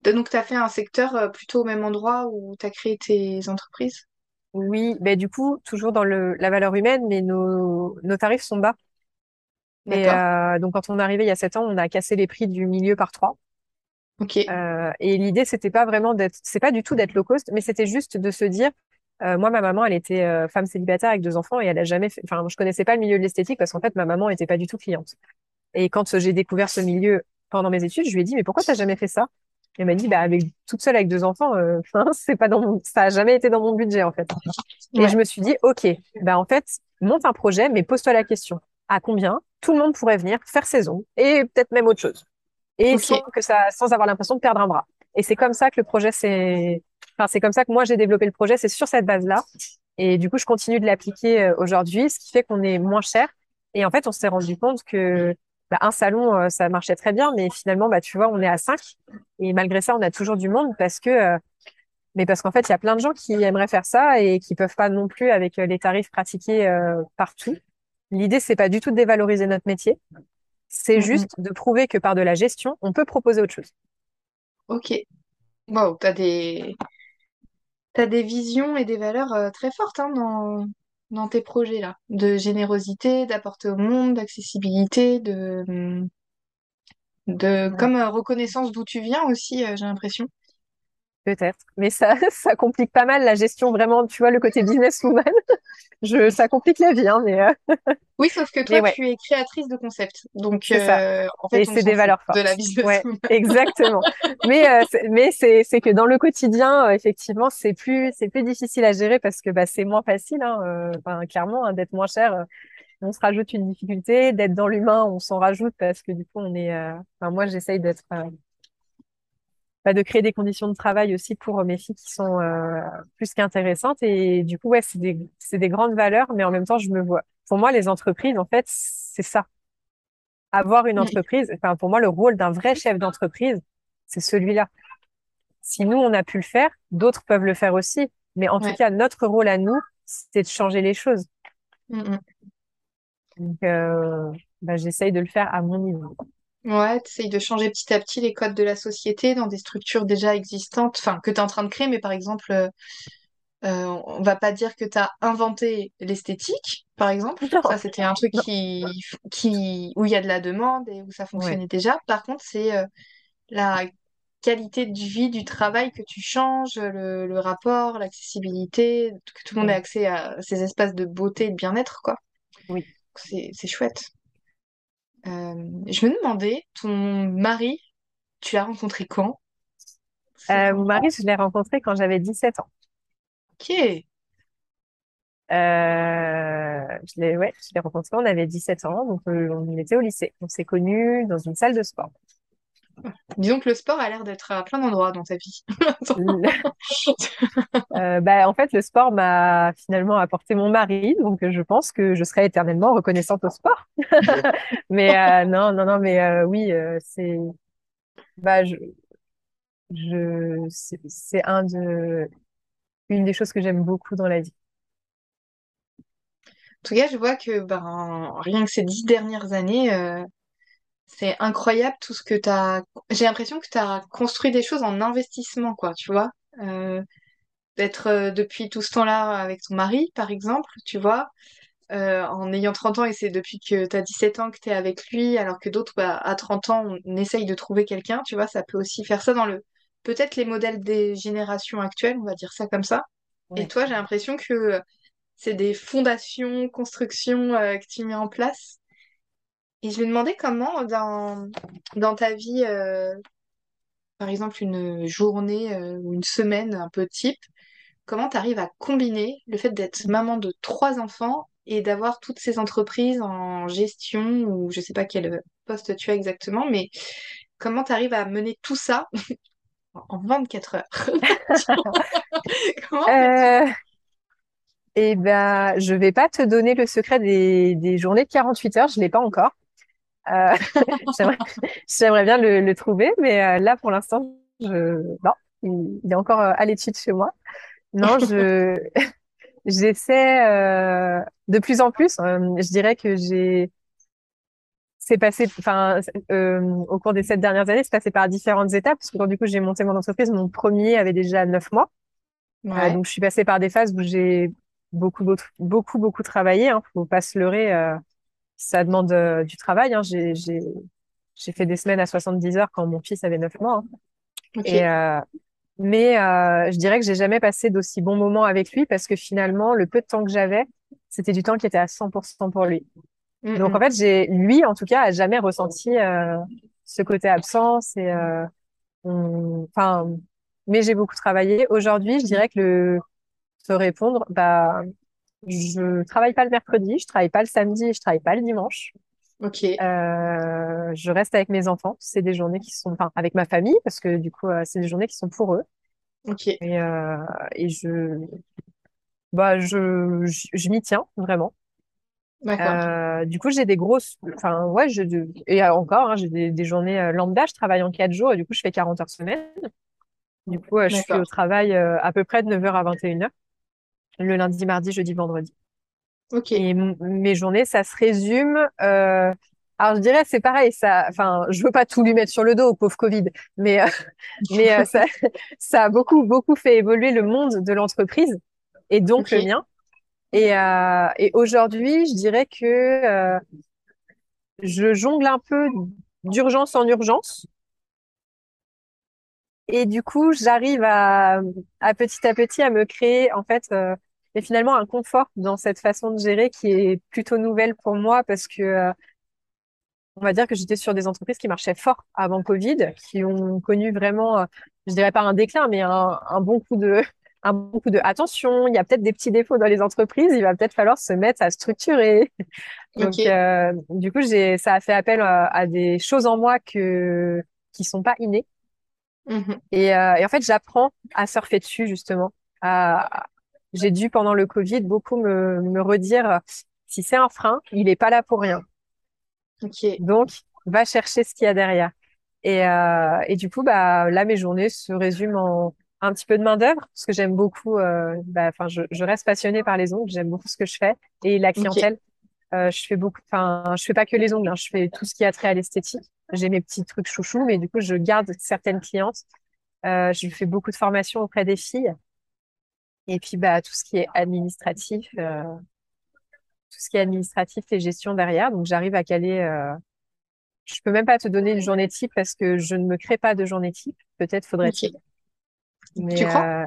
Donc, tu as fait un secteur plutôt au même endroit où tu as créé tes entreprises? Oui, ben du coup toujours dans le la valeur humaine, mais nos nos tarifs sont bas. Et euh, donc quand on est arrivé il y a sept ans, on a cassé les prix du milieu par trois. Ok. Euh, et l'idée, c'était pas vraiment d'être, c'est pas du tout d'être low cost, mais c'était juste de se dire, euh, moi, ma maman, elle était euh, femme célibataire avec deux enfants et elle a jamais fait, enfin, je connaissais pas le milieu de l'esthétique parce qu'en fait, ma maman était pas du tout cliente. Et quand j'ai découvert ce milieu pendant mes études, je lui ai dit, mais pourquoi t'as jamais fait ça? Elle m'a dit, bah, avec, toute seule avec deux enfants, euh, enfin, c'est pas dans mon, ça a jamais été dans mon budget, en fait. Et je me suis dit, OK, bah, en fait, monte un projet, mais pose-toi la question. À combien tout le monde pourrait venir faire saison et peut-être même autre chose et sans que ça, sans avoir l'impression de perdre un bras. Et c'est comme ça que le projet, c'est, enfin, c'est comme ça que moi j'ai développé le projet, c'est sur cette base-là. Et du coup, je continue de l'appliquer euh, aujourd'hui, ce qui fait qu'on est moins cher. Et en fait, on s'est rendu compte que bah, un salon, euh, ça marchait très bien, mais finalement, bah, tu vois, on est à cinq. Et malgré ça, on a toujours du monde parce que, euh, mais parce qu'en fait, il y a plein de gens qui aimeraient faire ça et qui peuvent pas non plus avec les tarifs pratiqués euh, partout. L'idée, c'est pas du tout de dévaloriser notre métier. C'est Mm, mm. juste de prouver que par de la gestion, on peut proposer autre chose. Ok. Wow, t'as des... t'as des visions et des valeurs euh, très fortes hein, dans... dans tes projets là. De générosité, d'apporter au monde, d'accessibilité, de... de... Ouais. comme euh, reconnaissance d'où tu viens aussi, euh, j'ai l'impression. Peut-être. Mais ça, ça complique pas mal la gestion, vraiment, tu vois, le côté businesswoman. Je, ça complique la vie, hein, mais, euh, Oui, sauf que toi, ouais, tu es créatrice de concept. Donc, euh, en fait, c'est des valeurs de fortes. la Ouais, businesswoman. exactement. Mais, euh, c'est- mais c'est, c'est que dans le quotidien, effectivement, c'est plus, c'est plus difficile à gérer parce que bah, c'est moins facile, hein, clairement, hein, d'être moins cher. on se rajoute une difficulté, d'être dans l'humain, on s'en rajoute parce que du coup, on est. Enfin, moi, j'essaye d'être, bah, de créer des conditions de travail aussi pour mes filles qui sont euh, plus qu'intéressantes. Et du coup, ouais, c'est des, c'est des grandes valeurs, mais en même temps, je me vois. Pour moi, les entreprises, en fait, c'est ça. Avoir une entreprise, enfin, pour moi, le rôle d'un vrai chef d'entreprise, c'est celui-là. Si nous, on a pu le faire, d'autres peuvent le faire aussi. Mais en tout cas, notre rôle à nous, c'est de changer les choses. Mm, mm. Donc, euh, bah, j'essaye de le faire à mon niveau. Ouais, t'essayes de changer petit à petit les codes de la société dans des structures déjà existantes, enfin, que tu es en train de créer, mais par exemple, euh, euh, on va pas dire que tu as inventé l'esthétique, par exemple. Ça, Non, c'était un truc non, qui, qui, où il y a de la demande et où ça ouais, fonctionnait déjà. Par contre, c'est euh, la qualité de vie du travail que tu changes, le, le rapport, l'accessibilité, que tout le monde ait accès à ces espaces de beauté et de bien-être, quoi. oui. C'est, c'est chouette. Euh, je me demandais, ton mari, tu l'as rencontré quand? Euh, mon mari, je l'ai rencontré quand j'avais 17 ans. Ok. Euh, je l'ai, ouais, je l'ai rencontré, on avait 17 ans, donc euh, on était au lycée. On s'est connus dans une salle de sport. Disons que le sport a l'air d'être à plein d'endroits dans ta vie. Euh, bah, en fait, le sport m'a finalement apporté mon mari, donc euh, je pense que je serai éternellement reconnaissante au sport. Mais euh, non, non, non, mais euh, oui, c'est, bah, je, je, c'est c'est un de, une des choses que j'aime beaucoup dans la vie. En tout cas, je vois que ben, rien que ces dix dernières années, euh, c'est incroyable tout ce que tu as. J'ai l'impression que tu as construit des choses en investissement, quoi, tu vois. Euh, d'être euh, depuis tout ce temps-là avec ton mari, par exemple, tu vois, euh, en ayant 30 ans et c'est depuis que tu as 17 ans que tu es avec lui, alors que d'autres, bah, à 30 ans, on, essaye de trouver quelqu'un, tu vois, ça peut aussi faire ça dans le... Peut-être les modèles des générations actuelles, on va dire ça comme ça. Et toi, j'ai l'impression que c'est des fondations, constructions que tu mets en place. Et je me demandais comment, dans, dans ta vie, euh, par exemple, une journée euh, ou une semaine un peu type, comment tu arrives à combiner le fait d'être maman de trois enfants et d'avoir toutes ces entreprises en gestion ou je sais pas quel poste tu as exactement, mais comment tu arrives à mener tout ça en 24 heures? Euh, et ben, je vais pas te donner le secret des, des journées de 48 heures, je l'ai pas encore. Euh, j'aimerais, bien le, le trouver, mais euh, là, pour l'instant, je, non, il, il est encore euh, à l'étude chez moi. Non, je, j'essaie euh, de plus en plus. euh, je dirais que j'ai, c'est passé, enfin, euh, au cours des sept dernières années, c'est passé par différentes étapes, parce que quand du coup j'ai monté mon entreprise, mon premier avait déjà neuf mois. Ouais, donc je suis passée par des phases où j'ai beaucoup, beaucoup, beaucoup, beaucoup travaillé. Hein, faut pas se leurrer, ça demande euh, du travail. Hein. J'ai, j'ai, j'ai fait des semaines à 70 heures quand mon fils avait 9 mois. hein. Et, euh, mais euh, je dirais que j'ai jamais passé d'aussi bons moments avec lui parce que finalement, le peu de temps que j'avais, c'était du temps qui était à 100% pour lui. Mm, Donc en mm. fait, j'ai, lui en tout cas, a jamais ressenti ce côté absence et enfin, mais j'ai beaucoup travaillé. Aujourd'hui, je dirais que le te répondre, bah, je travaille pas le mercredi, je travaille pas le samedi, je travaille pas le dimanche. Ok, Euh, je reste avec mes enfants. C'est des journées qui sont, enfin, avec ma famille parce que du coup, euh, c'est des journées qui sont pour eux. ok, Et, euh, et je, bah, je, je, je m'y tiens vraiment. d'accord. Du coup, j'ai des grosses, enfin, ouais, je, et encore, hein, j'ai des, des journées lambda. Je travaille en quatre jours et du coup, je fais 40 heures semaine. Du coup, je suis au travail à peu près de 9h à 21h, le lundi, mardi, jeudi, vendredi. Ok. Et mes journées, ça se résume. Euh, alors je dirais c'est pareil, ça. Enfin, je veux pas tout lui mettre sur le dos, au pauvre Covid, mais euh, mais euh, ça ça a beaucoup beaucoup fait évoluer le monde de l'entreprise et donc le mien. Et et aujourd'hui, je dirais que je jongle un peu d'urgence en urgence et du coup, j'arrive à à petit à petit à me créer en fait. Euh, et finalement un confort dans cette façon de gérer qui est plutôt nouvelle pour moi parce que euh, on va dire que j'étais sur des entreprises qui marchaient fort avant Covid, qui ont connu vraiment, euh, je dirais pas un déclin, mais un, un bon coup de, un bon coup de attention. Il y a peut-être des petits défauts dans les entreprises. Il va peut-être falloir se mettre à structurer. Donc, euh, du coup, j'ai, ça a fait appel à, à des choses en moi que, qui sont pas innées. Mhm. Et, et en fait, j'apprends à surfer dessus, justement. À, j'ai dû, pendant le Covid, beaucoup me, me redire, si c'est un frein, il est pas là pour rien. Donc, va chercher ce qu'il y a derrière. Et, euh, et du coup, bah, là, mes journées se résument en un petit peu de main-d'œuvre, parce que j'aime beaucoup, euh, bah, je, je reste passionnée par les ongles, j'aime beaucoup ce que je fais. Et la clientèle, euh, je fais beaucoup, enfin, je fais pas que les ongles, hein, je fais tout ce qui a trait à l'esthétique. J'ai mes petits trucs chouchous, mais du coup, je garde certaines clientes. Euh, je fais beaucoup de formations auprès des filles. Et puis, bah, tout ce qui est administratif, euh, tout ce qui est administratif et gestion derrière. Donc, j'arrive à caler, euh, Je peux même pas te donner une journée type parce que je ne me crée pas de journée type. Peut-être faudrait-il. Ok. Tu Mais crois? euh,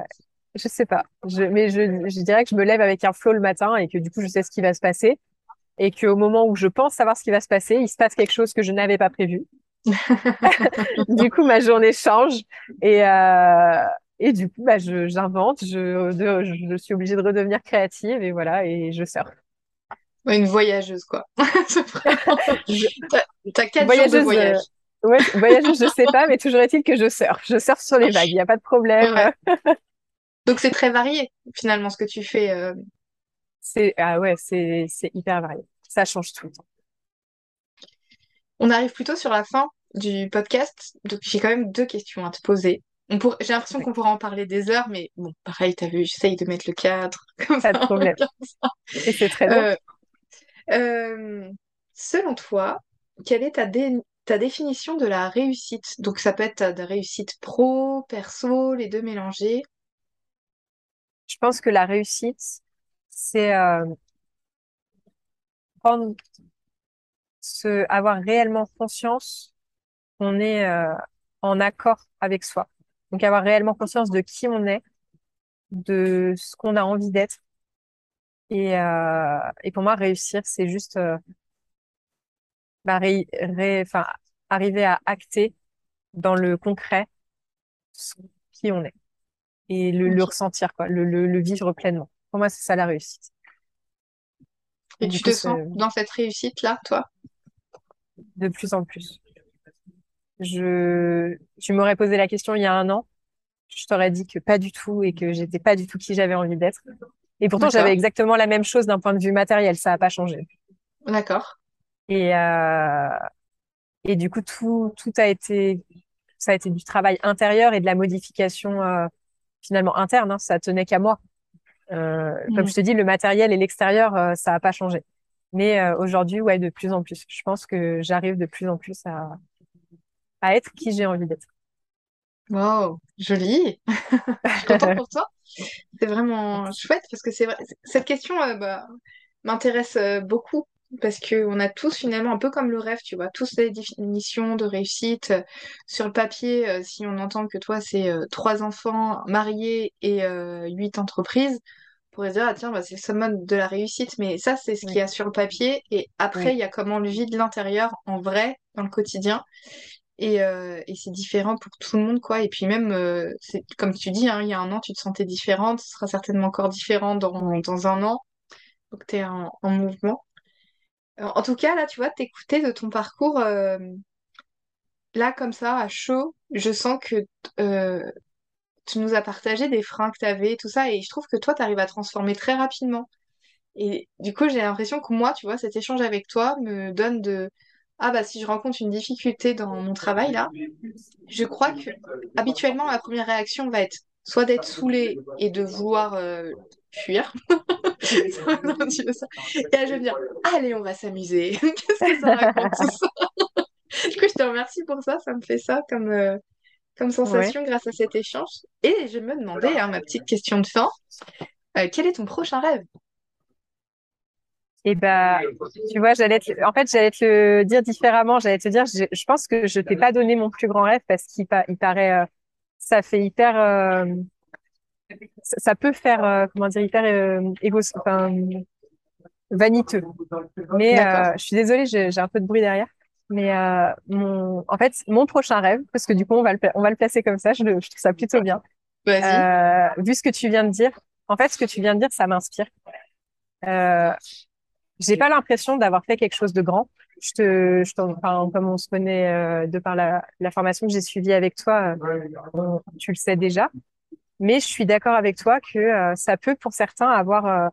je sais pas. Je, mais je, je dirais que je me lève avec un flow le matin et que du coup je sais ce qui va se passer et qu'au moment où je pense savoir ce qui va se passer, il se passe quelque chose que je n'avais pas prévu. Du coup ma journée change et euh, et du coup bah j'invente, je, je suis obligée de redevenir créative et voilà et je surfe. Ouais, Une voyageuse, quoi. T'as, quatre jours de voyageuse, euh, voyage. ouais, voyageuse, je sais pas, mais toujours est-il que je surfe. Je surfe sur les vagues, il n'y a pas de problème. Ouais. Donc c'est très varié, finalement, ce que tu fais. euh. C'est ah ouais, c'est c'est hyper varié. Ça change tout le temps. On arrive plutôt sur la fin du podcast, donc j'ai quand même deux questions à te poser. Pour... J'ai l'impression Ouais, qu'on pourra en parler des heures, mais bon, pareil, t'as vu, j'essaye de mettre le cadre, comme pas ça. de problème. Et c'est très bien. Euh, euh, selon toi, quelle est ta, dé- ta définition de la réussite? Donc ça peut être de réussite pro, perso, les deux mélangés. Je pense que la réussite, c'est euh, prendre, se, avoir réellement conscience qu'on est euh, en accord avec soi. Donc avoir réellement conscience de qui on est, de ce qu'on a envie d'être. Et, euh, et pour moi, réussir, c'est juste euh, bah, ré, ré, arriver à acter dans le concret qui on est et le, le ressentir, quoi, le, le, le, vivre pleinement. Pour moi, c'est ça la réussite. Et, tu te sens dans cette réussite-là, toi? De plus en plus. Je, tu m'aurais posé la question il y a un an, je t'aurais dit que pas du tout et que j'étais pas du tout qui j'avais envie d'être. Et pourtant, j'avais exactement la même chose d'un point de vue matériel, ça n'a pas changé. D'accord. Et, euh, et du coup, tout, tout a été, ça a été du travail intérieur et de la modification euh, finalement interne. Hein, ça tenait qu'à moi. Euh, Comme je te dis, le matériel et l'extérieur, euh, ça n'a pas changé. Mais euh, aujourd'hui, ouais, de plus en plus. Je pense que j'arrive de plus en plus à, à être qui j'ai envie d'être. Wow, joli. je suis contente pour toi. C'est vraiment chouette parce que c'est vrai. Cette question bah, m'intéresse beaucoup parce qu'on a tous finalement un peu comme le rêve, tu vois, tous des définitions de réussite. Sur le papier, euh, si on entend que toi, c'est euh, trois enfants mariés et euh, huit entreprises, on pourrait se dire, ah tiens, bah, c'est le summum de la réussite. Mais ça, c'est ce qu'il y a sur le papier. Et après, il y a comment on le vit de l'intérieur, en vrai, dans le quotidien. Et, et c'est différent pour tout le monde, quoi. Et puis même, c'est comme tu dis, hein, il y a un an, tu te sentais différente, ce sera certainement encore différent dans, dans un an. Donc, tu es en, en mouvement. En tout cas, là, tu vois, t'écouter de ton parcours, euh, là, comme ça, à chaud, je sens que euh, tu nous as partagé des freins que tu avais, tout ça, et je trouve que toi, tu arrives à transformer très rapidement. Et du coup, j'ai l'impression que moi, tu vois, cet échange avec toi me donne de... Ah bah si je rencontre une difficulté dans mon travail, là, je crois que habituellement, ma première réaction va être soit d'être saoulée et de vouloir euh, fuir. Et là, je vais me dire, allez, on va s'amuser. Qu'est-ce que ça raconte tout ça? Du coup, je te remercie pour ça. Ça me fait ça comme, euh, comme sensation grâce à cet échange. Et je me demandais, hein, ma petite question de fin, euh, quel est ton prochain rêve? Et ben, tu vois, j'allais en fait, j'allais te le dire différemment. J'allais te dire, je, je pense que je t'ai pas donné mon plus grand rêve parce qu'il il paraît, euh, ça fait hyper, ça, peut faire, euh, comment dire, hyper euh, égo, enfin, vaniteux. Mais euh, je suis désolée, j'ai un peu de bruit derrière. Mais euh, mon, en fait, mon prochain rêve, parce que du coup, on va le, on va le placer comme ça, je, je trouve ça plutôt bien. Euh, vu ce que tu viens de dire, en fait, ce que tu viens de dire, ça m'inspire. Euh, j'ai pas l'impression d'avoir fait quelque chose de grand. Je te, je enfin, comme on se connaît euh, de par la, la formation que j'ai suivie avec toi, tu le sais déjà. Mais je suis d'accord avec toi que euh, ça peut pour certains avoir euh,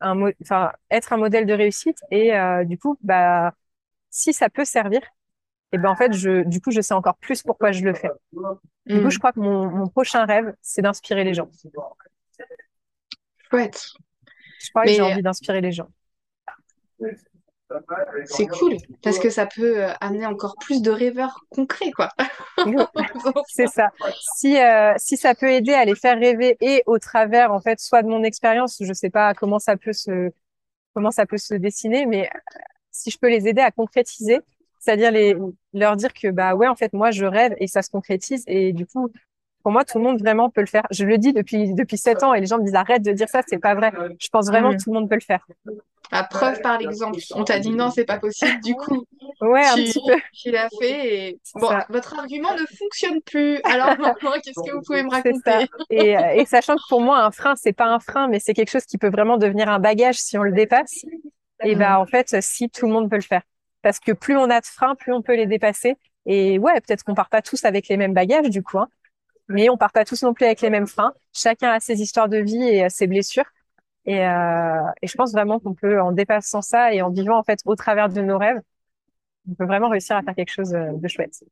un enfin être un modèle de réussite et euh, du coup bah si ça peut servir et ben en fait je du coup je sais encore plus pourquoi je le fais. Du coup mm. je crois que mon, mon prochain rêve c'est d'inspirer les gens. Chouette. Je crois que j'ai envie d'inspirer les gens. C'est cool parce que ça peut euh, amener encore plus de rêveurs concrets, quoi. c'est ça. Si, euh, si ça peut aider à les faire rêver et au travers, en fait, soit de mon expérience, je sais pas comment ça peut se, comment ça peut se dessiner, mais euh, si je peux les aider à concrétiser, c'est-à-dire les, leur dire que, bah ouais, en fait, moi, je rêve et ça se concrétise et du coup, pour moi, tout le monde vraiment peut le faire. Je le dis depuis depuis sept ans et les gens me disent arrête de dire ça, c'est pas vrai. Je pense vraiment que tout le monde peut le faire. À preuve par l'exemple. On t'a dit non, c'est pas possible. Du coup, ouais, tu, un petit peu. Tu l'as fait et bon, votre argument ne fonctionne plus. Alors maintenant, qu'est-ce que vous pouvez me raconter? Et, euh, et, sachant que pour moi, un frein, c'est pas un frein, mais c'est quelque chose qui peut vraiment devenir un bagage si on le dépasse. Et ben en fait, si tout le monde peut le faire, parce que plus on a de freins, plus on peut les dépasser. Et ouais, peut-être qu'on part pas tous avec les mêmes bagages du coup, hein, mais on part pas tous non plus avec les mêmes freins. Chacun a ses histoires de vie et euh, ses blessures. Et, euh, et je pense vraiment qu'on peut, en dépassant ça et en vivant en fait au travers de nos rêves, on peut vraiment réussir à faire quelque chose euh, de chouette.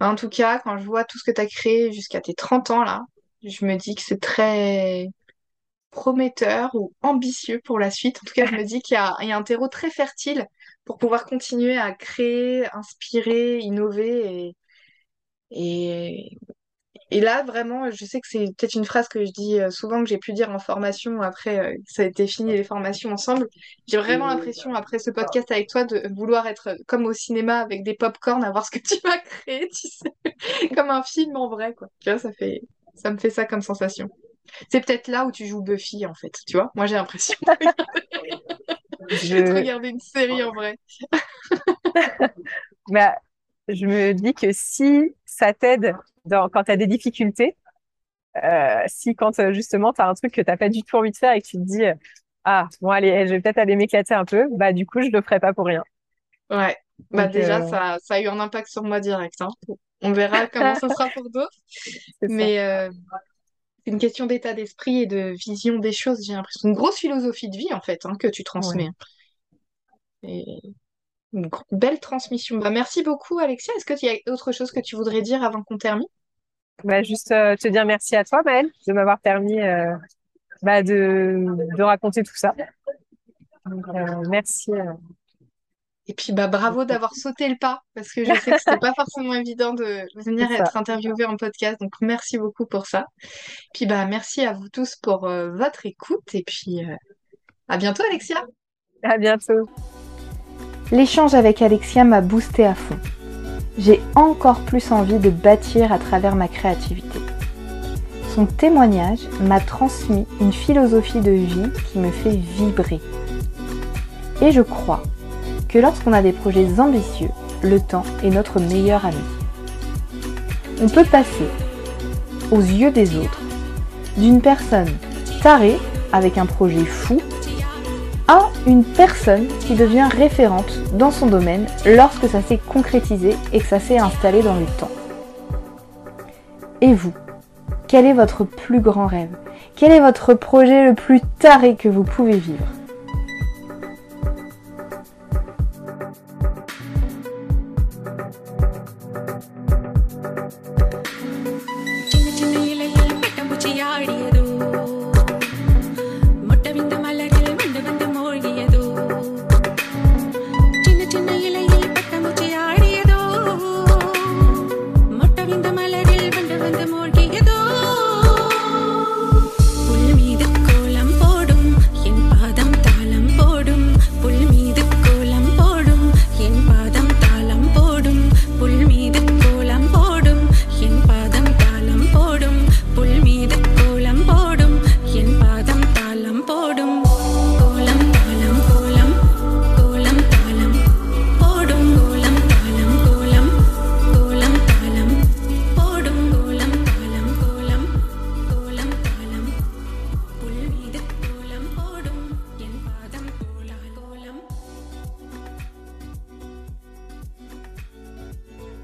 En tout cas, quand je vois tout ce que tu as créé jusqu'à tes 30 ans là, je me dis que c'est très prometteur ou ambitieux pour la suite. En tout cas, je me dis qu'il y, a, un terreau très fertile pour pouvoir continuer à créer, inspirer, innover et Et là, vraiment, je sais que c'est peut-être une phrase que je dis euh, souvent que j'ai pu dire en formation après euh, ça a été fini les formations ensemble. J'ai vraiment l'impression après ce podcast avec toi de vouloir être comme au cinéma avec des pop-corn à voir ce que tu vas créer, tu sais, comme un film en vrai quoi. Tu vois, ça fait ça me fait ça comme sensation. C'est peut-être là où tu joues Buffy en fait, tu vois. Moi j'ai l'impression de regarder une série en vrai. bah, je me dis que si ça t'aide quand tu as des difficultés, euh, si quand euh, justement tu as un truc que tu n'as pas du tout envie de faire et que tu te dis ah bon allez je vais peut-être aller m'éclater un peu bah du coup je le ferai pas pour rien. Ouais. Bah déjà euh, ça, ça a eu un impact sur moi direct hein. on verra comment ça sera pour d'autres. Mais c'est une question d'état d'esprit et de vision des choses j'ai l'impression une grosse philosophie de vie en fait hein, que tu transmets. Et une belle transmission. Bah, merci beaucoup, Alexia. Est-ce qu'il y a autre chose que tu voudrais dire avant qu'on termine? Bah, Juste euh, te dire merci à toi, Maëlle, de m'avoir permis euh, bah, de, de, raconter tout ça. Euh, merci. Et puis bah, bravo d'avoir sauté le pas, parce que je sais que c'était pas forcément évident de venir être interviewé en podcast. Donc merci beaucoup pour ça. Puis bah merci à vous tous pour votre écoute. Et puis à bientôt, Alexia. À bientôt. L'échange avec Alexia m'a boosté à fond. J'ai encore plus envie de bâtir à travers ma créativité. Son témoignage m'a transmis une philosophie de vie qui me fait vibrer. Et je crois que lorsqu'on a des projets ambitieux, le temps est notre meilleur ami. On peut passer, aux yeux des autres, d'une personne tarée avec un projet fou une personne qui devient référente dans son domaine lorsque ça s'est concrétisé et que ça s'est installé dans le temps. Et vous Quel est votre plus grand rêve? Quel est votre projet le plus taré que vous pouvez vivre?